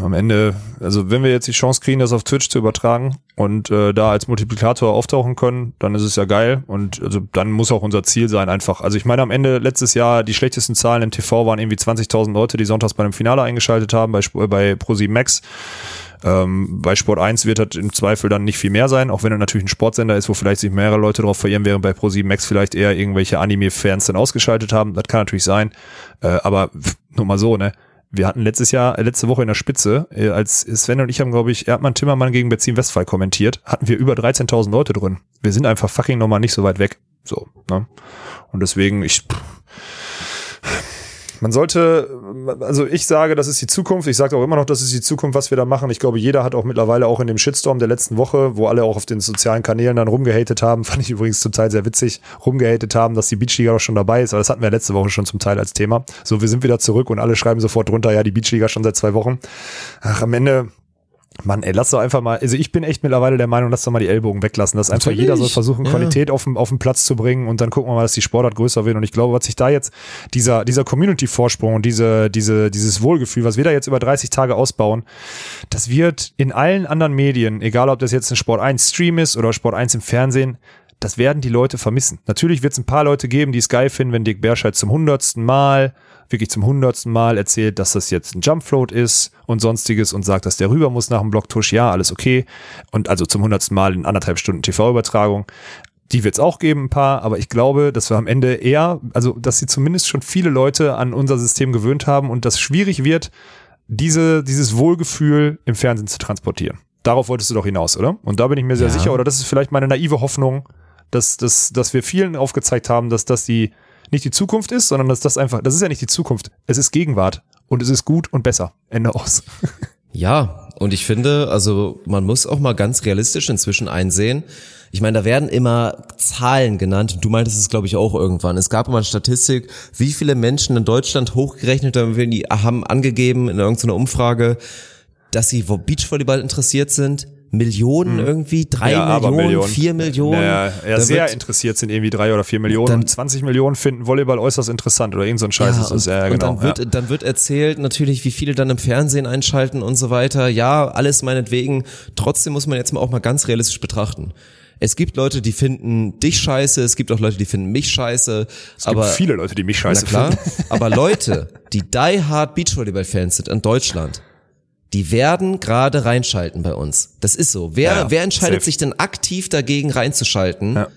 am Ende, also wenn wir jetzt die Chance kriegen, das auf Twitch zu übertragen und äh, da als Multiplikator auftauchen können, dann ist es ja geil und also dann muss auch unser Ziel sein einfach. Also ich meine am Ende letztes Jahr die schlechtesten Zahlen im TV waren irgendwie 20.000 Leute, die sonntags bei einem Finale eingeschaltet haben bei Sp- bei Pro7 Max. Ähm, bei Sport 1 wird das im Zweifel dann nicht viel mehr sein, auch wenn er natürlich ein Sportsender ist, wo vielleicht sich mehrere Leute drauf verirren, während bei Pro7 Max vielleicht eher irgendwelche Anime-Fans dann ausgeschaltet haben. Das kann natürlich sein. Äh, aber nur mal so, ne? Wir hatten letztes Jahr, äh, letzte Woche in der Spitze, äh, als Sven und ich haben, glaube ich, Erdmann Timmermann gegen Benzin Westphal kommentiert, hatten wir über 13.000 Leute drin. Wir sind einfach fucking nochmal nicht so weit weg. So, ne? Und deswegen, ich, pff, man sollte, also ich sage, das ist die Zukunft. Ich sage auch immer noch, das ist die Zukunft, was wir da machen. Ich glaube, jeder hat auch mittlerweile auch in dem Shitstorm der letzten Woche, wo alle auch auf den sozialen Kanälen dann rumgehatet haben, <laughs> fand ich übrigens zum Teil sehr witzig, rumgehatet haben, dass die Beachliga doch schon dabei ist. Aber das hatten wir letzte Woche schon zum Teil als Thema. So, wir sind wieder zurück und alle schreiben sofort drunter, ja, die Beachliga schon seit zwei Wochen. Ach, am Ende, Mann, ey, lass doch einfach mal, also ich bin echt mittlerweile der Meinung, lass doch mal die Ellbogen weglassen. Dass einfach Natürlich, jeder soll versuchen, ja. Qualität auf den, auf den Platz zu bringen und dann gucken wir mal, dass die Sportart größer wird. Und ich glaube, was sich da jetzt, dieser, dieser Community-Vorsprung und diese, diese, dieses Wohlgefühl, was wir da jetzt über 30 Tage ausbauen, das wird in allen anderen Medien, egal ob das jetzt ein Sport 1 Stream ist oder Sport 1 im Fernsehen, das werden die Leute vermissen. Natürlich wird es ein paar Leute geben, die es geil finden, wenn Dick Berscheid zum hundertsten Mal, wirklich zum hundertsten Mal erzählt, dass das jetzt ein Jumpfloat ist und sonstiges und sagt, dass der rüber muss nach dem Blocktusch. Ja, alles okay. Und also zum hundertsten Mal in anderthalb Stunden TV-Übertragung. Die wird es auch geben, ein paar, aber ich glaube, dass wir am Ende eher, also dass sie zumindest schon viele Leute an unser System gewöhnt haben und das schwierig wird, diese, dieses Wohlgefühl im Fernsehen zu transportieren. Darauf wolltest du doch hinaus, oder? Und da bin ich mir sehr Ja. sicher, oder das ist vielleicht meine naive Hoffnung, dass, dass, dass wir vielen aufgezeigt haben, dass das die nicht die Zukunft ist, sondern dass das einfach, das ist ja nicht die Zukunft, es ist Gegenwart und es ist gut und besser. Ende aus. <laughs> Ja, und ich finde, also man muss auch mal ganz realistisch inzwischen einsehen. Ich meine, da werden immer Zahlen genannt. Du meintest es, glaube ich, auch irgendwann. Es gab immer eine Statistik, wie viele Menschen in Deutschland hochgerechnet haben, haben angegeben in irgendeiner Umfrage, dass sie wo Beachvolleyball interessiert sind. Millionen irgendwie, drei Hm. Ja, Millionen, Millionen. vier Millionen. Naja, ja, sehr wird- interessiert sind irgendwie drei oder vier Millionen Dann- und 20 Millionen finden Volleyball äußerst interessant oder irgend so ein Scheiß ist und, das. Ja, und genau. dann wird, ja. dann wird erzählt natürlich, wie viele dann im Fernsehen einschalten und so weiter. Ja, alles meinetwegen. Trotzdem muss man jetzt mal auch mal ganz realistisch betrachten. Es gibt Leute, die finden dich scheiße, es gibt auch Leute, die finden mich scheiße. Es gibt aber viele Leute, die mich scheiße na klar, finden. aber Leute, die die hard Beachvolleyball-Fans sind in Deutschland, die werden gerade reinschalten bei uns. Das ist so. Wer, Ja, ja, wer entscheidet safe. sich denn aktiv dagegen reinzuschalten? Ja.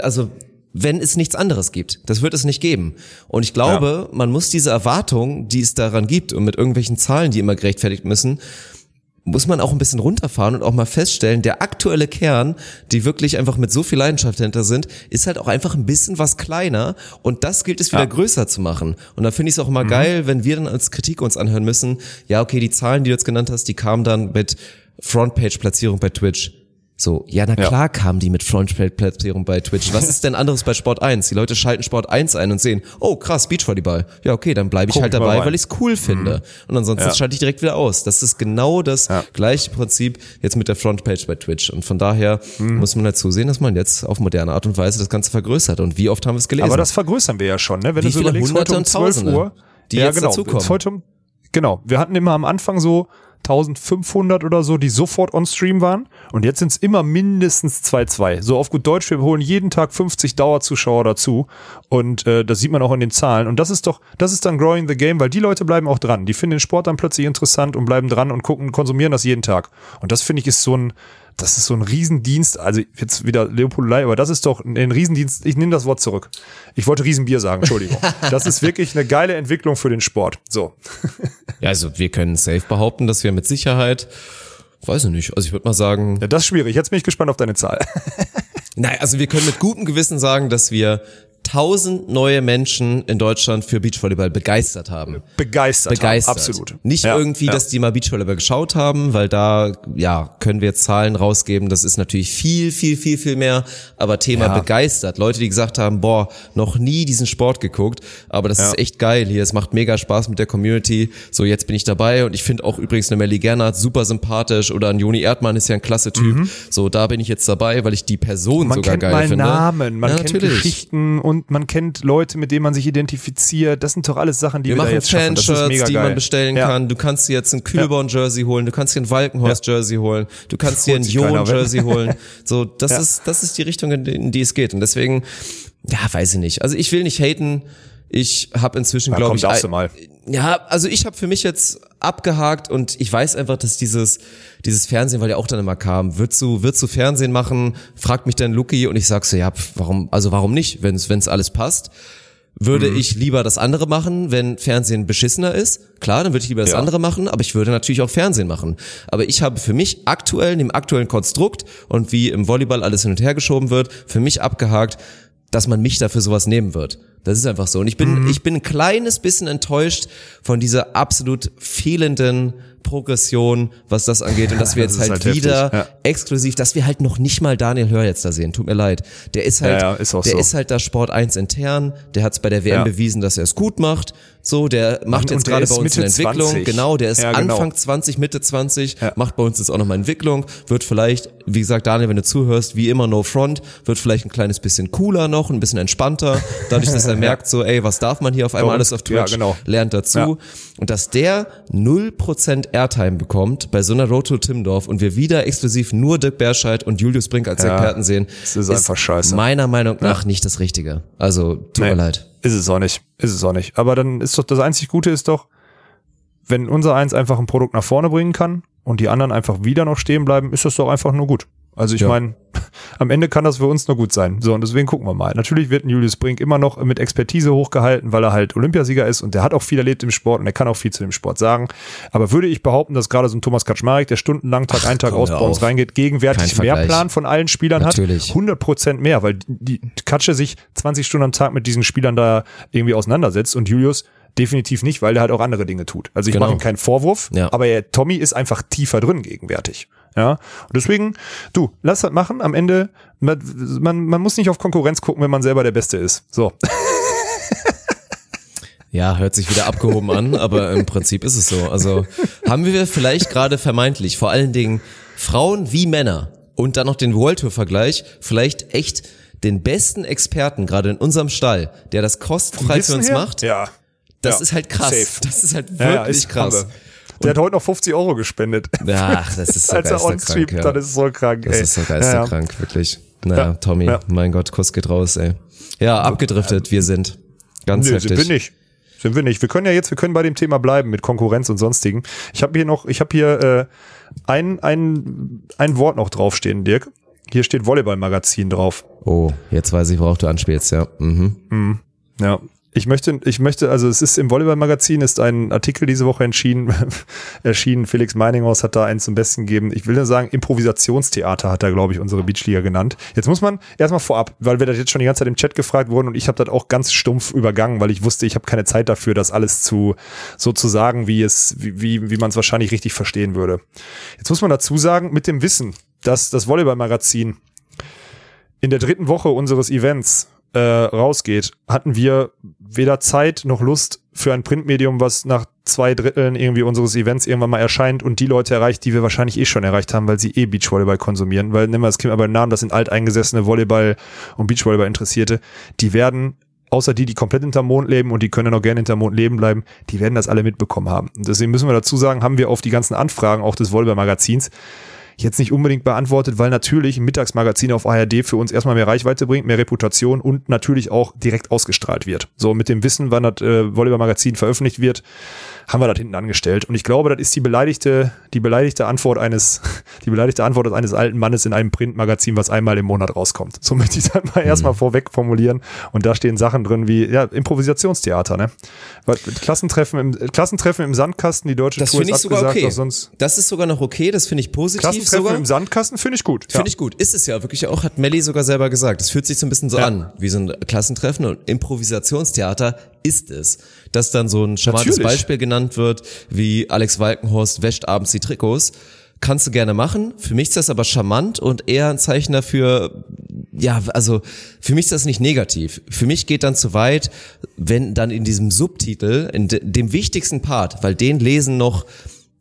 Also, wenn es nichts anderes gibt. Das wird es nicht geben. Und ich glaube, man muss diese Erwartung, die es daran gibt und mit irgendwelchen Zahlen, die immer gerechtfertigt müssen, muss man auch ein bisschen runterfahren und auch mal feststellen, der aktuelle Kern, die wirklich einfach mit so viel Leidenschaft hinter sind, ist halt auch einfach ein bisschen was kleiner und das gilt es wieder Ja. größer zu machen. Und da finde ich es auch immer Mhm. geil, wenn wir dann als Kritik uns anhören müssen, ja, okay, die Zahlen, die du jetzt genannt hast, die kamen dann mit Frontpage-Platzierung bei Twitch. So, ja, na Ja. klar kamen die mit Frontpage-Platzierung bei Twitch. Was ist denn anderes bei Sport 1? Die Leute schalten Sport 1 ein und sehen, oh krass, Beachvolleyball. Ja, okay, dann bleibe ich Guck halt dabei, weil ich es cool finde. Und ansonsten Ja. schalte ich direkt wieder aus. Das ist genau das Ja. gleiche Prinzip jetzt mit der Frontpage bei Twitch. Und von daher Mhm. muss man halt zusehen, dass man jetzt auf moderne Art und Weise das Ganze vergrößert. Und wie oft haben wir es gelesen? Aber das vergrößern wir ja schon, ne? Wenn Wie du so viele überlegst, Hunderte heute um und 12 Tausende, Uhr, die ja, jetzt genau, dazukommen. Heute um, genau, wir hatten immer am Anfang so 1500 oder so, die sofort on Stream waren. Und jetzt sind es immer mindestens 2-2. So auf gut Deutsch, wir holen jeden Tag 50 Dauerzuschauer dazu. Und äh, das sieht man auch in den Zahlen. Und das ist doch, das ist dann growing the game, weil die Leute bleiben auch dran. Die finden den Sport dann plötzlich interessant und bleiben dran und gucken, konsumieren das jeden Tag. Und das finde ich ist so ein, das ist so ein Riesendienst. Also jetzt wieder Leopoldei, aber das ist doch ein Riesendienst. Ich nehme das Wort zurück. Ich wollte Riesenbier sagen, Entschuldigung. <laughs> Das ist wirklich eine geile Entwicklung für den Sport. So. ja, also wir können safe behaupten, dass wir mit Sicherheit, weiß ich nicht, also ich würde mal sagen, Ja, das ist schwierig. Jetzt bin ich gespannt auf deine Zahl. <laughs> Nein, also wir können mit gutem Gewissen sagen, dass wir tausend neue Menschen in Deutschland für Beachvolleyball begeistert haben. Begeistert. Begeistert. Haben. Absolut. Nicht Ja, irgendwie, ja. dass die mal Beachvolleyball geschaut haben, weil da, ja, können wir Zahlen rausgeben. Das ist natürlich viel, viel, viel, viel mehr. Aber Thema Ja. begeistert. Leute, die gesagt haben, boah, noch nie diesen Sport geguckt. Aber das ist echt geil hier. Es macht mega Spaß mit der Community. So, jetzt bin ich dabei. Und ich finde auch übrigens eine Melly Gernhardt super sympathisch. Oder ein Joni Erdmann ist ja ein klasse Typ. So, da bin ich jetzt dabei, weil ich die Person Mhm. Man sogar kennt geil mal finde. Namen, man Ja, kennt natürlich. Geschichten und man kennt Leute, mit denen man sich identifiziert. Das sind doch alles Sachen, die Wir wir, machen jetzt schaffen. Das ist Fanshirts, mega die geil. man bestellen ja. kann. Du kannst dir jetzt ein Kühlborn-Jersey holen, du kannst dir ein Walkenhorst-Jersey holen, du kannst <laughs> dir ein keiner, Jon-Jersey holen. So, das ist, das ist die Richtung, in die, in die es geht. Und deswegen, ja, weiß ich nicht. Also ich will nicht haten. Ich habe inzwischen, glaube ich, darfst du mal. ja, also ich habe für mich jetzt abgehakt und ich weiß einfach, dass dieses dieses Fernsehen, weil ja auch dann immer kam, würdest du würdest du Fernsehen machen? Fragt mich dann Luki und ich sag so, ja, pf, warum also warum nicht, wenn es wenn es alles passt? Würde Mhm. ich lieber das andere machen, wenn Fernsehen beschissener ist? Klar, dann würde ich lieber das Ja. andere machen, aber ich würde natürlich auch Fernsehen machen. Aber ich habe für mich aktuell, in dem aktuellen Konstrukt und wie im Volleyball alles hin und her geschoben wird, für mich abgehakt, dass man mich dafür sowas nehmen wird. Das ist einfach so. Und ich bin, Mhm. ich bin ein kleines bisschen enttäuscht von dieser absolut fehlenden Progression, was das angeht. Und dass wir <laughs> Das jetzt ist halt, halt wieder ja. exklusiv, dass wir halt noch nicht mal Daniel Hör jetzt da sehen. Tut mir leid. Der ist halt, Ja, ja, ist der so. ist halt da Sport 1 intern. Der hat es bei der WM bewiesen, dass er es gut macht. So, der macht Und jetzt gerade ist bei uns Mitte eine Entwicklung. 20. Genau, der ist Ja, genau. Anfang 20, Mitte 20, Ja. macht bei uns jetzt auch nochmal Entwicklung. Wird vielleicht, wie gesagt, Daniel, wenn du zuhörst, wie immer No Front, wird vielleicht ein kleines bisschen cooler noch, ein bisschen entspannter. Dadurch, dass er <laughs> merkt so, ey, was darf man hier auf einmal Bei alles auf Twitch? ja, genau. Lernt dazu. Und dass der 0% Airtime bekommt bei so einer Road to Timdorf und wir wieder exklusiv nur Dirk Berscheid und Julius Brink als Experten sehen, das ist einfach scheiße. meiner Meinung nach nicht das Richtige. Also, tut Nee, mir leid. Ist es auch nicht. Ist es auch nicht. Aber dann ist doch das einzig Gute ist doch, wenn unser eins einfach ein Produkt nach vorne bringen kann und die anderen einfach wieder noch stehen bleiben, ist das doch einfach nur gut. Also ich Ja. meine, <laughs> am Ende kann das für uns nur gut sein. So, und deswegen gucken wir mal. Natürlich wird ein Julius Brink immer noch mit Expertise hochgehalten, weil er halt Olympiasieger ist und der hat auch viel erlebt im Sport und er kann auch viel zu dem Sport sagen. Aber würde ich behaupten, dass gerade so ein Thomas Kaczmarek, der stundenlang Tag ein, Tag aus bei uns reingeht, gegenwärtig mehr. Plan von allen Spielern Natürlich. hat. 100 Prozent mehr, weil die Katsche sich 20 Stunden am Tag mit diesen Spielern da irgendwie auseinandersetzt und Julius definitiv nicht, weil der halt auch andere Dinge tut. Also ich Genau. mache ihm keinen Vorwurf, Ja. aber er, Tommy ist einfach tiefer drin gegenwärtig. Ja, und deswegen, du, lass das machen. Am Ende, man, man, man muss nicht auf Konkurrenz gucken, wenn man selber der Beste ist. So. Ja, hört sich wieder abgehoben an, aber im Prinzip ist es so. Also haben wir vielleicht gerade vermeintlich, vor allen Dingen Frauen wie Männer und dann noch den World Tour Vergleich, vielleicht echt den besten Experten gerade in unserem Stall, der das kostenfrei für uns her? macht. Ja. Das Ja. ist halt krass. Safe. Das ist halt Ja, wirklich ja, ist krass. Hammer. Der hat heute noch 50 Euro gespendet. Ach, das ist <laughs> so Als er on geisterkrank. streamt, Ja. dann ist es so krank. Das ey. ist so Ja, ja. geisterkrank, wirklich. Naja, Ja, Tommy, ja. mein Gott, Kuss geht raus, ey. Ja, abgedriftet, wir sind. Ganz Nö, heftig. wir nicht. Sind wir nicht. Wir können ja jetzt, wir können bei dem Thema bleiben mit Konkurrenz und sonstigen. Ich habe hier noch, ich habe hier äh, ein, ein, ein Wort noch draufstehen, Dirk. Hier steht Volleyball-Magazin drauf. Oh, jetzt weiß ich, worauf du anspielst, ja. Mhm. Ja. Ich möchte, ich möchte, also es ist im Volleyball-Magazin ist ein Artikel diese Woche entschieden, <laughs> erschienen. Felix Meininghaus hat da einen zum Besten gegeben. Ich will nur sagen, Improvisationstheater hat er, glaube ich, unsere Beachliga genannt. Jetzt muss man erstmal vorab, weil wir das jetzt schon die ganze Zeit im Chat gefragt wurden und ich habe das auch ganz stumpf übergangen, weil ich wusste, ich habe keine Zeit dafür, das alles zu so zu sagen, wie es, wie, wie, wie man es wahrscheinlich richtig verstehen würde. Jetzt muss man dazu sagen, mit dem Wissen, dass das Volleyball-Magazin in der dritten Woche unseres Events äh, rausgeht, hatten wir weder Zeit noch Lust für ein Printmedium, was nach zwei Dritteln irgendwie unseres Events irgendwann mal erscheint und die Leute erreicht, die wir wahrscheinlich eh schon erreicht haben, weil sie eh Beachvolleyball konsumieren. Weil, nehmen wir das Kind aber den Namen, das sind alteingesessene Volleyball- und Beachvolleyball-Interessierte. Die werden außer die, die komplett hinterm Mond leben und die können auch gerne hinterm Mond leben bleiben, die werden das alle mitbekommen haben. Und deswegen müssen wir dazu sagen, haben wir auf die ganzen Anfragen auch des Volleyball-Magazins jetzt nicht unbedingt beantwortet, weil natürlich ein Mittagsmagazin auf ARD für uns erstmal mehr Reichweite bringt, mehr Reputation und natürlich auch direkt ausgestrahlt wird. So mit dem Wissen, wann das äh, Volleyball-Magazin veröffentlicht wird, haben wir das hinten angestellt. Und ich glaube, das ist die beleidigte, die beleidigte Antwort eines, <laughs> die beleidigte Antwort eines alten Mannes in einem Printmagazin, was einmal im Monat rauskommt. So möchte ich das mal mhm. erstmal vorweg formulieren. Und da stehen Sachen drin wie, ja, Improvisationstheater, ne? Klassentreffen im, Klassentreffen im Sandkasten, die deutsche das Tour ist ich sogar abgesagt, okay. sonst. Das ist sogar noch okay, das finde ich positiv Klassentreffen sogar. im Sandkasten finde ich gut. Finde ja. ich gut. Ist es ja wirklich auch, hat Melly sogar selber gesagt. Es fühlt sich so ein bisschen so Ja. an, wie so ein Klassentreffen und Improvisationstheater ist es. Dass dann so ein charmantes. Beispiel genannt wird, wie Alex Walkenhorst wäscht abends die Trikots. Kannst du gerne machen. Für mich ist das aber charmant und eher ein Zeichen dafür, ja, also für mich ist das nicht negativ. Für mich geht dann zu weit, wenn dann in diesem Subtitel, in de, dem wichtigsten Part, weil den lesen noch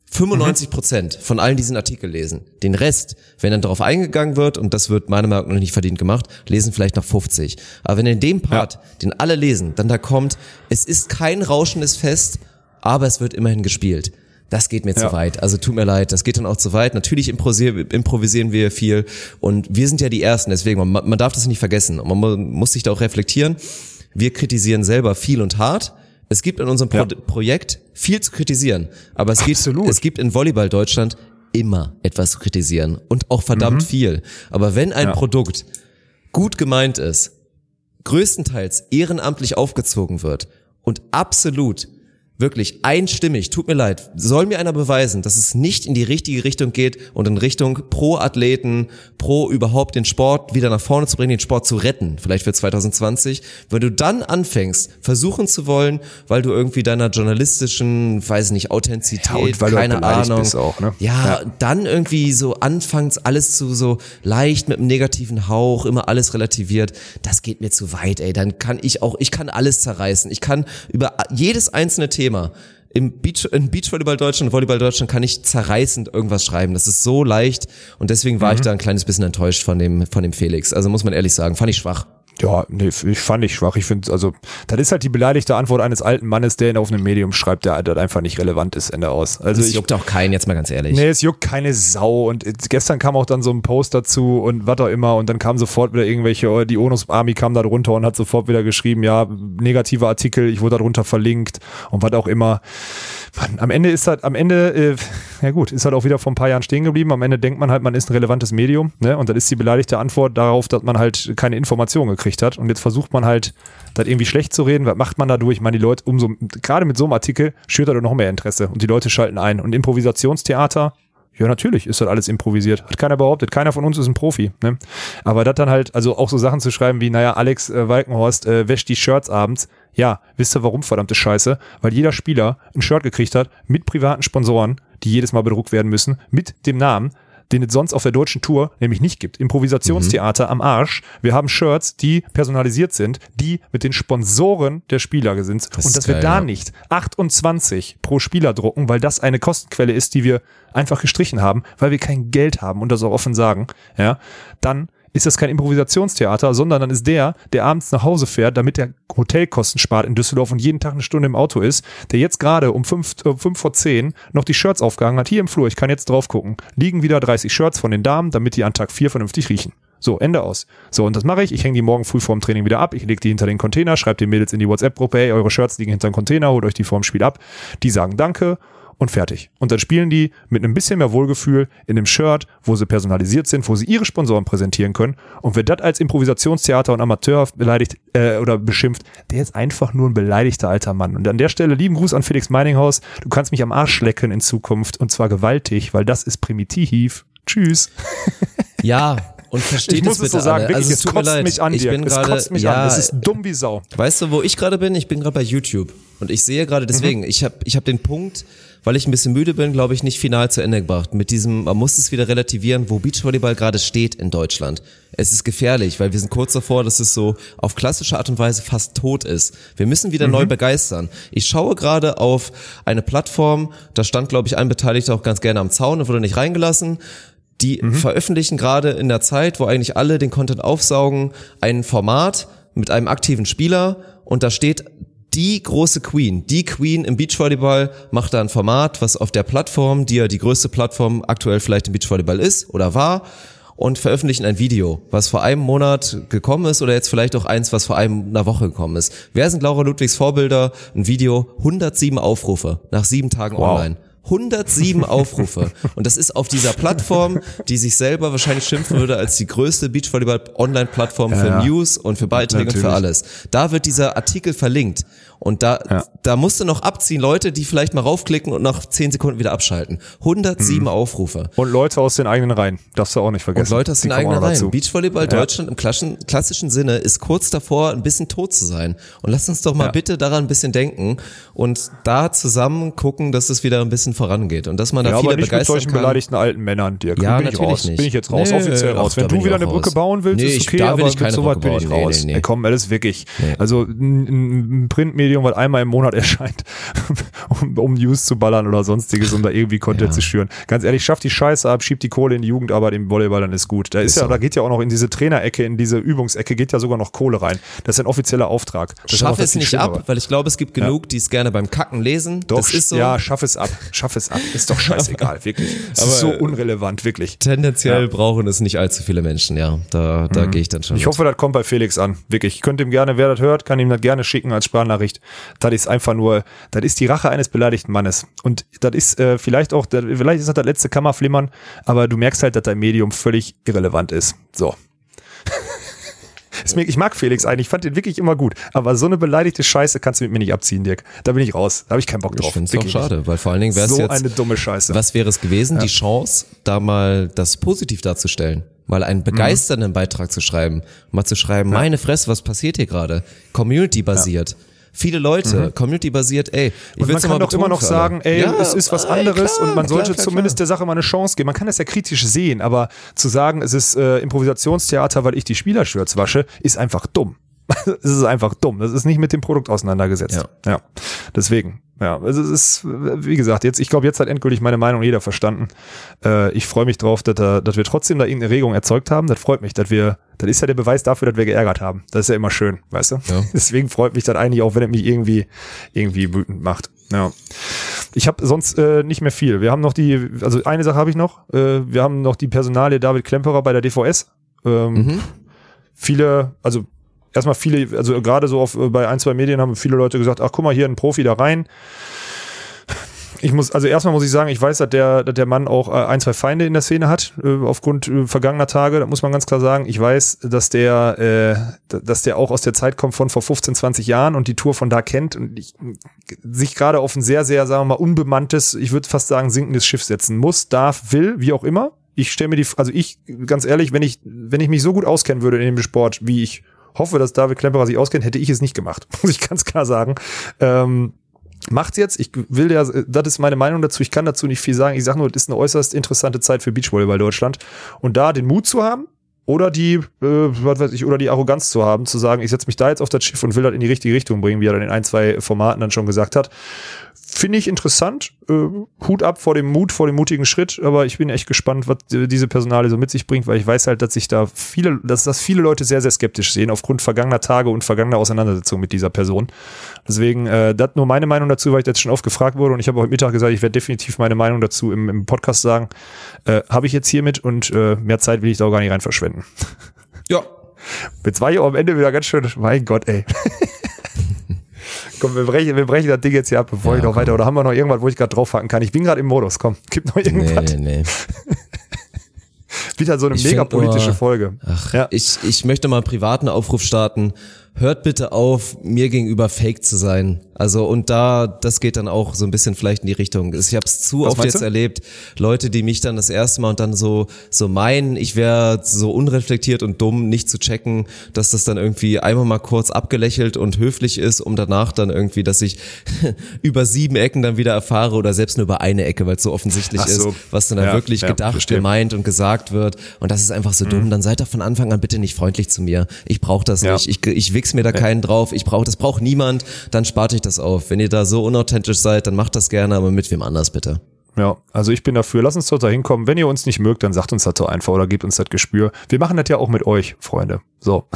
95 Prozent von allen diesen Artikel lesen. Den Rest, wenn dann darauf eingegangen wird, und das wird meiner Meinung nach nicht verdient gemacht, lesen vielleicht noch 50. Aber wenn in dem Part, den alle lesen, dann da kommt, es ist kein rauschendes Fest, aber es wird immerhin gespielt. Das geht mir Ja. zu weit. Also tut mir leid, das geht dann auch zu weit. Natürlich improvisier- improvisieren wir viel und wir sind ja die Ersten, deswegen, man, man darf das nicht vergessen. Und man mu- muss sich da auch reflektieren. Wir kritisieren selber viel und hart. Es gibt in unserem Pro Ja. Projekt viel zu kritisieren, aber es gibt, es gibt in Volleyball Deutschland immer etwas zu kritisieren und auch verdammt viel. Aber wenn ein Mhm. Ja. Produkt gut gemeint ist, größtenteils ehrenamtlich aufgezogen wird und absolut wirklich einstimmig, tut mir leid, soll mir einer beweisen, dass es nicht in die richtige Richtung geht und in Richtung pro Athleten, pro überhaupt den Sport wieder nach vorne zu bringen, den Sport zu retten, vielleicht für 2020, wenn du dann anfängst, versuchen zu wollen, weil du irgendwie deiner journalistischen, weiß ich nicht, Authentizität, Ja, keine Ahnung, bist auch, ne? ja, Ja. dann irgendwie so anfangs alles zu so leicht mit einem negativen Hauch, immer alles relativiert, das geht mir zu weit, ey. Dann kann ich auch, ich kann alles zerreißen. Ich kann über jedes einzelne Thema im Beach, in Beachvolleyball Deutschland, Volleyball Deutschland kann ich zerreißend irgendwas schreiben. Das ist so leicht und deswegen war ich da ein kleines bisschen enttäuscht von dem, von dem Felix. Also muss man ehrlich sagen, fand ich schwach. Ja, nee, ich fand ich schwach. Ich finde, also, das ist halt die beleidigte Antwort eines alten Mannes, der ihn auf einem Medium schreibt, der halt einfach nicht relevant ist, Ende aus. Also ich, juckt auch keinen, jetzt mal ganz ehrlich. Nee, es juckt keine Sau. Und jetzt- gestern kam auch dann so ein Post dazu und was auch immer. Und dann kam sofort wieder irgendwelche, oh, die Onus Army kam da drunter und hat sofort wieder geschrieben, ja, negativer Artikel, ich wurde darunter verlinkt und was auch immer. Am Ende ist halt, am Ende, äh, ja gut, ist halt auch wieder vor ein paar Jahren stehen geblieben. Am Ende denkt man halt, man ist ein relevantes Medium, ne? Und dann ist die beleidigte Antwort darauf, dass man halt keine Informationen gekriegt hat. Und jetzt versucht man halt, das irgendwie schlecht zu reden. Was macht man dadurch? Ich meine, die Leute, umso, gerade mit so einem Artikel schürt er doch noch mehr Interesse und die Leute schalten ein. Und Improvisationstheater, ja, natürlich ist das alles improvisiert. Hat keiner behauptet. Keiner von uns ist ein Profi. Ne? Aber das dann halt, also auch so Sachen zu schreiben wie, naja, Alex äh, Walkenhorst äh, wäscht die Shirts abends. Ja, wisst ihr warum, verdammte Scheiße? Weil jeder Spieler ein Shirt gekriegt hat mit privaten Sponsoren, die jedes Mal bedruckt werden müssen, mit dem Namen, den es sonst auf der deutschen Tour nämlich nicht gibt. Improvisationstheater am Arsch. Wir haben Shirts, die personalisiert sind, die mit den Sponsoren der Spieler sind. Das Und dass wir geil, da ja. nicht 28 pro Spieler drucken, weil das eine Kostenquelle ist, die wir einfach gestrichen haben, weil wir kein Geld haben und das auch offen sagen, ja, dann ist das kein Improvisationstheater, sondern dann ist der, der abends nach Hause fährt, damit der Hotelkosten spart in Düsseldorf und jeden Tag eine Stunde im Auto ist, der jetzt gerade um fünf, äh, fünf vor zehn noch die Shirts aufgehangen hat, hier im Flur, ich kann jetzt drauf gucken, liegen wieder 30 Shirts von den Damen, damit die an Tag vier vernünftig riechen. So, Ende aus. So, und das mache ich. Ich hänge die morgen früh vorm Training wieder ab. Ich lege die hinter den Container, schreibe den Mädels in die WhatsApp-Gruppe, hey, eure Shirts liegen hinter dem Container, holt euch die vorm Spiel ab. Die sagen Danke. Und fertig. Und dann spielen die mit einem bisschen mehr Wohlgefühl in einem Shirt, wo sie personalisiert sind, wo sie ihre Sponsoren präsentieren können. Und wer das als Improvisationstheater und Amateur beleidigt äh, oder beschimpft, der ist einfach nur ein beleidigter alter Mann. Und an der Stelle lieben Gruß an Felix Meininghaus. Du kannst mich am Arsch lecken in Zukunft und zwar gewaltig, weil das ist primitiv. Tschüss. <laughs> Ja, und versteht Ich muss es es so sagen, alle. wirklich, also, es mir kotzt leid. mich an, ich Dirk. bin Es gerade, kotzt mich ja, an. Es ist dumm wie Sau. Weißt du, wo ich gerade bin? Ich bin gerade bei YouTube. Und ich sehe gerade deswegen, ich habe ich hab den Punkt, weil ich ein bisschen müde bin, glaube ich, nicht final zu Ende gebracht. Mit diesem, man muss es wieder relativieren, wo Beachvolleyball gerade steht in Deutschland. Es ist gefährlich, weil wir sind kurz davor, dass es so auf klassische Art und Weise fast tot ist. Wir müssen wieder neu begeistern. Ich schaue gerade auf eine Plattform, da stand, glaube ich, ein Beteiligter auch ganz gerne am Zaun und wurde nicht reingelassen. Die veröffentlichen gerade in der Zeit, wo eigentlich alle den Content aufsaugen, ein Format mit einem aktiven Spieler und da steht die große Queen, die Queen im Beachvolleyball macht da ein Format, was auf der Plattform, die ja die größte Plattform aktuell vielleicht im Beachvolleyball ist oder war, und veröffentlichen ein Video, was vor einem Monat gekommen ist oder jetzt vielleicht auch eins, was vor einem, einer Woche gekommen ist. Wer sind Laura Ludwigs Vorbilder? Ein Video, 107 Aufrufe nach sieben Tagen online. 107 <laughs> Aufrufe. Und das ist auf dieser Plattform, die sich selber wahrscheinlich schimpfen würde als die größte Beachvolleyball-Online-Plattform für Ja. News und für Beiträge und für Natürlich. alles. Da wird dieser Artikel verlinkt. Und da, Ja. da musst du noch abziehen, Leute, die vielleicht mal raufklicken und nach 10 Sekunden wieder abschalten. 107 Mhm. Aufrufe. Und Leute aus den eigenen Reihen. Darfst du auch nicht vergessen. Und Leute aus den eigenen Reihen. Beachvolleyball Deutschland im klassischen, klassischen Sinne ist kurz davor, ein bisschen tot zu sein. Und lasst uns doch mal Ja. bitte daran ein bisschen denken und da zusammen gucken, dass es wieder ein bisschen vorangeht und dass man da Ja, viele aber nicht mit begeistern solchen kann. beleidigten alten Männern, Dirk. Ja, bin ich natürlich raus. nicht. Bin ich jetzt raus, Nee, offiziell raus. Wenn du ich wieder eine Brücke raus. bauen willst, Nee, ist ich- okay, aber ich mit keine so weit bin ich bauen. Nee, raus. nee, nee. Ey, komm, alles wirklich. Nee. Also ein, ein Printmedium, was einmal im Monat <laughs> erscheint, um, um News zu ballern oder sonstiges, um da irgendwie Content Ja. zu schüren. Ganz ehrlich, schaff die Scheiße ab, schieb die Kohle in die Jugendarbeit im Volleyball, dann ist gut. Da ist, Ist ja, so. da geht ja auch noch in diese Trainerecke, in diese Übungsecke, geht ja sogar noch Kohle rein. Das ist ein offizieller Auftrag. Das ja Schaff es nicht Schlimmere. ab, weil ich glaube, es gibt genug, die es gerne beim Kacken lesen. Doch, das ist so. ja, schaff es ab. Schaff es ab. Ist doch scheißegal, <laughs> wirklich. Es ist so Aber, unrelevant, wirklich. Tendenziell Ja. brauchen es nicht allzu viele Menschen, ja. Da, da gehe ich dann schon. Ich mit. hoffe, das kommt bei Felix an. Wirklich. Ich könnte ihm gerne, wer das hört, kann ihm das gerne schicken als Sprachnachricht. Das ist einfach nur, das ist die Rache eines beleidigten Mannes. Und das ist äh, vielleicht auch, das, vielleicht ist das das letzte Kammerflimmern, aber du merkst halt, dass dein Medium völlig irrelevant ist. So. <laughs> Ich mag Felix eigentlich, ich fand den wirklich immer gut. Aber so eine beleidigte Scheiße kannst du mit mir nicht abziehen, Dirk. Da bin ich raus. Da habe ich keinen Bock drauf. Ich finde es Wirklich schade, weil vor allen Dingen wäre es So jetzt. eine dumme Scheiße. Was wäre es gewesen, die Chance, da mal das positiv darzustellen? Mal einen begeisternden Beitrag zu schreiben, mal zu schreiben, meine Fresse, was passiert hier gerade? Community-basiert. Viele Leute, Community-basiert, ey. Ich Und man kann doch immer noch sagen, ey, Ja, es ist was anderes klar, und man sollte klar, zumindest klar. der Sache mal eine Chance geben. Man kann das ja kritisch sehen, aber zu sagen, es ist äh, Improvisationstheater, weil ich die Spielershirts wasche, ist einfach dumm. <laughs> Es ist einfach dumm. Das ist nicht mit dem Produkt auseinandergesetzt. Ja. ja. Deswegen. Ja, also es ist, wie gesagt, jetzt, ich glaube, jetzt hat endgültig meine Meinung jeder verstanden. Äh, ich freue mich drauf, dass, da, dass wir trotzdem da irgendeine Regung erzeugt haben. Das freut mich, dass wir, das ist ja der Beweis dafür, dass wir geärgert haben. Das ist ja immer schön, weißt du? Ja. <laughs> Deswegen freut mich das eigentlich auch, wenn es mich irgendwie, irgendwie wütend macht. Ja. Ich habe sonst äh, nicht mehr viel. Wir haben noch die, also eine Sache habe ich noch. Äh, wir haben noch die Personalie David Klemperer bei der DVS. Ähm, Mhm. Viele, also erstmal viele, also gerade so auf, äh, bei ein, zwei Medien haben viele Leute gesagt, ach guck mal, hier ein Profi da rein. Ich muss, also erstmal muss ich sagen, ich weiß, dass der, dass der Mann auch äh, ein, zwei Feinde in der Szene hat, äh, aufgrund vergangener Tage, da muss man ganz klar sagen. Ich weiß, dass der, äh, dass der auch aus der Zeit kommt von vor 15, 20 Jahren und die Tour von da kennt und ich, sich gerade auf ein sehr, sehr, sagen wir mal, unbemanntes, ich würde fast sagen, sinkendes Schiff setzen muss, darf, will, wie auch immer. Ich stelle mir die, also ich, ganz ehrlich, wenn ich, wenn ich mich so gut auskennen würde in dem Sport, wie ich hoffe, dass David Klemperer sich auskennt, hätte ich es nicht gemacht. <laughs> Muss ich ganz klar sagen. Ähm, macht's jetzt. Ich will ja, das ist meine Meinung dazu. Ich kann dazu nicht viel sagen. Ich sage nur, es ist eine äußerst interessante Zeit für Beachvolleyball Deutschland. Und da den Mut zu haben oder die, äh, was weiß ich, oder die Arroganz zu haben, zu sagen, ich setze mich da jetzt auf das Schiff und will das in die richtige Richtung bringen, wie er dann in ein, zwei Formaten dann schon gesagt hat. Finde ich interessant. Äh, Hut ab vor dem Mut, vor dem mutigen Schritt, aber ich bin echt gespannt, was diese Personale so mit sich bringt, weil ich weiß halt, dass sich da viele, dass das viele Leute sehr, sehr skeptisch sehen, aufgrund vergangener Tage und vergangener Auseinandersetzungen mit dieser Person. Deswegen, äh, das nur meine Meinung dazu, weil ich jetzt schon oft gefragt wurde und ich habe heute Mittag gesagt, ich werde definitiv meine Meinung dazu im, im Podcast sagen. Äh, habe ich jetzt hiermit und äh, mehr Zeit will ich da auch gar nicht rein verschwenden. Ja. Jetzt war ich auch am Ende wieder ganz schön, mein Gott, ey. <laughs> Komm, wir brechen, wir brechen das Ding jetzt hier ab, bevor Ja, ich noch komm. weiter. Oder haben wir noch irgendwas, wo ich gerade draufhacken kann? Ich bin gerade im Modus. Komm, gib noch irgendwas. Nee, nee, nee. <laughs> Wieder so eine Ich mega nur- politische Folge. Ach, ja. ich, ich möchte mal einen privaten Aufruf starten. Hört bitte auf, mir gegenüber fake zu sein. Also und da, das geht dann auch so ein bisschen vielleicht in die Richtung. Ich habe es zu Was oft jetzt du? erlebt, Leute, die mich dann das erste Mal und dann so so meinen, ich wäre so unreflektiert und dumm, nicht zu checken, dass das dann irgendwie einmal mal kurz abgelächelt und höflich ist, um danach dann irgendwie, dass ich <laughs> über sieben Ecken dann wieder erfahre oder selbst nur über eine Ecke, weil es so offensichtlich so. ist, was dann da Ja, wirklich ja, gedacht, verstehe. gemeint und gesagt wird. Und das ist einfach so dumm. Dann seid doch von Anfang an bitte nicht freundlich zu mir. Ich brauche das Ja. nicht. Ich, ich wichs mir da keinen drauf. Ich brauche, das braucht niemand. Dann spart euch das auf. Wenn ihr da so unauthentisch seid, dann macht das gerne, aber mit wem anders bitte. Ja, also ich bin dafür. Lass uns doch da hinkommen. Wenn ihr uns nicht mögt, dann sagt uns das doch einfach oder gebt uns das Gespür. Wir machen das ja auch mit euch, Freunde. So.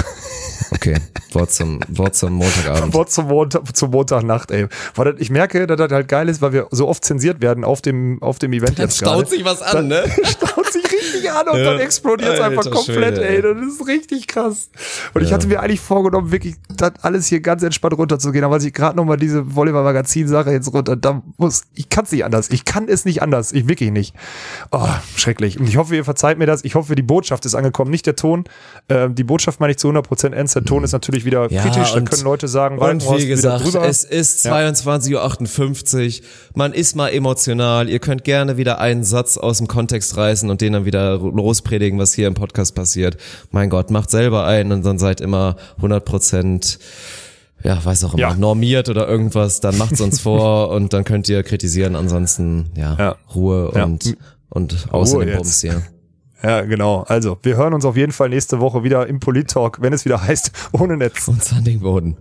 Okay. Wort zum, Wort zum Montagabend. Wort zum, Montag, zum Montagnacht, ey. Weil ich merke, dass das halt geil ist, weil wir so oft zensiert werden auf dem, auf dem Event Dann jetzt staut gerade. sich was an, ne? <laughs> staut sich richtig an und Ja. dann explodiert es einfach komplett, Schwede, ey. Das ist richtig krass. Und ich Ja. hatte mir eigentlich vorgenommen, wirklich das alles hier ganz entspannt runterzugehen, aber als ich gerade nochmal diese Volleyball-Magazin-Sache jetzt runter, da muss, ich kann es nicht anders. Ich kann es nicht anders. Ich wirklich nicht. Oh, schrecklich. Und ich hoffe, ihr verzeiht mir das. Ich hoffe, die Botschaft ist angekommen, nicht der Ton. Ähm, die Botschaft meine ich zu 100% ernst. Der Ton ist natürlich wieder Ja, kritisch. Da können Leute sagen, Und wie wieder gesagt, drüber. es ist Ja. 22.58 Uhr. Man ist mal emotional. Ihr könnt gerne wieder einen Satz aus dem Kontext reißen und den dann wieder lospredigen, was hier im Podcast passiert. Mein Gott, macht selber ein und dann seid immer 100 Prozent ja, weiß auch immer, Ja. normiert oder irgendwas, dann macht's uns <laughs> vor und dann könnt ihr kritisieren. Ansonsten, ja, Ja. Ruhe Ja. und, und außer Ruhe dem jetzt. Bums hier. Ja, genau. Also, wir hören uns auf jeden Fall nächste Woche wieder im Polit-Talk, wenn es wieder <laughs> heißt, ohne Netz. Und Sandingboden.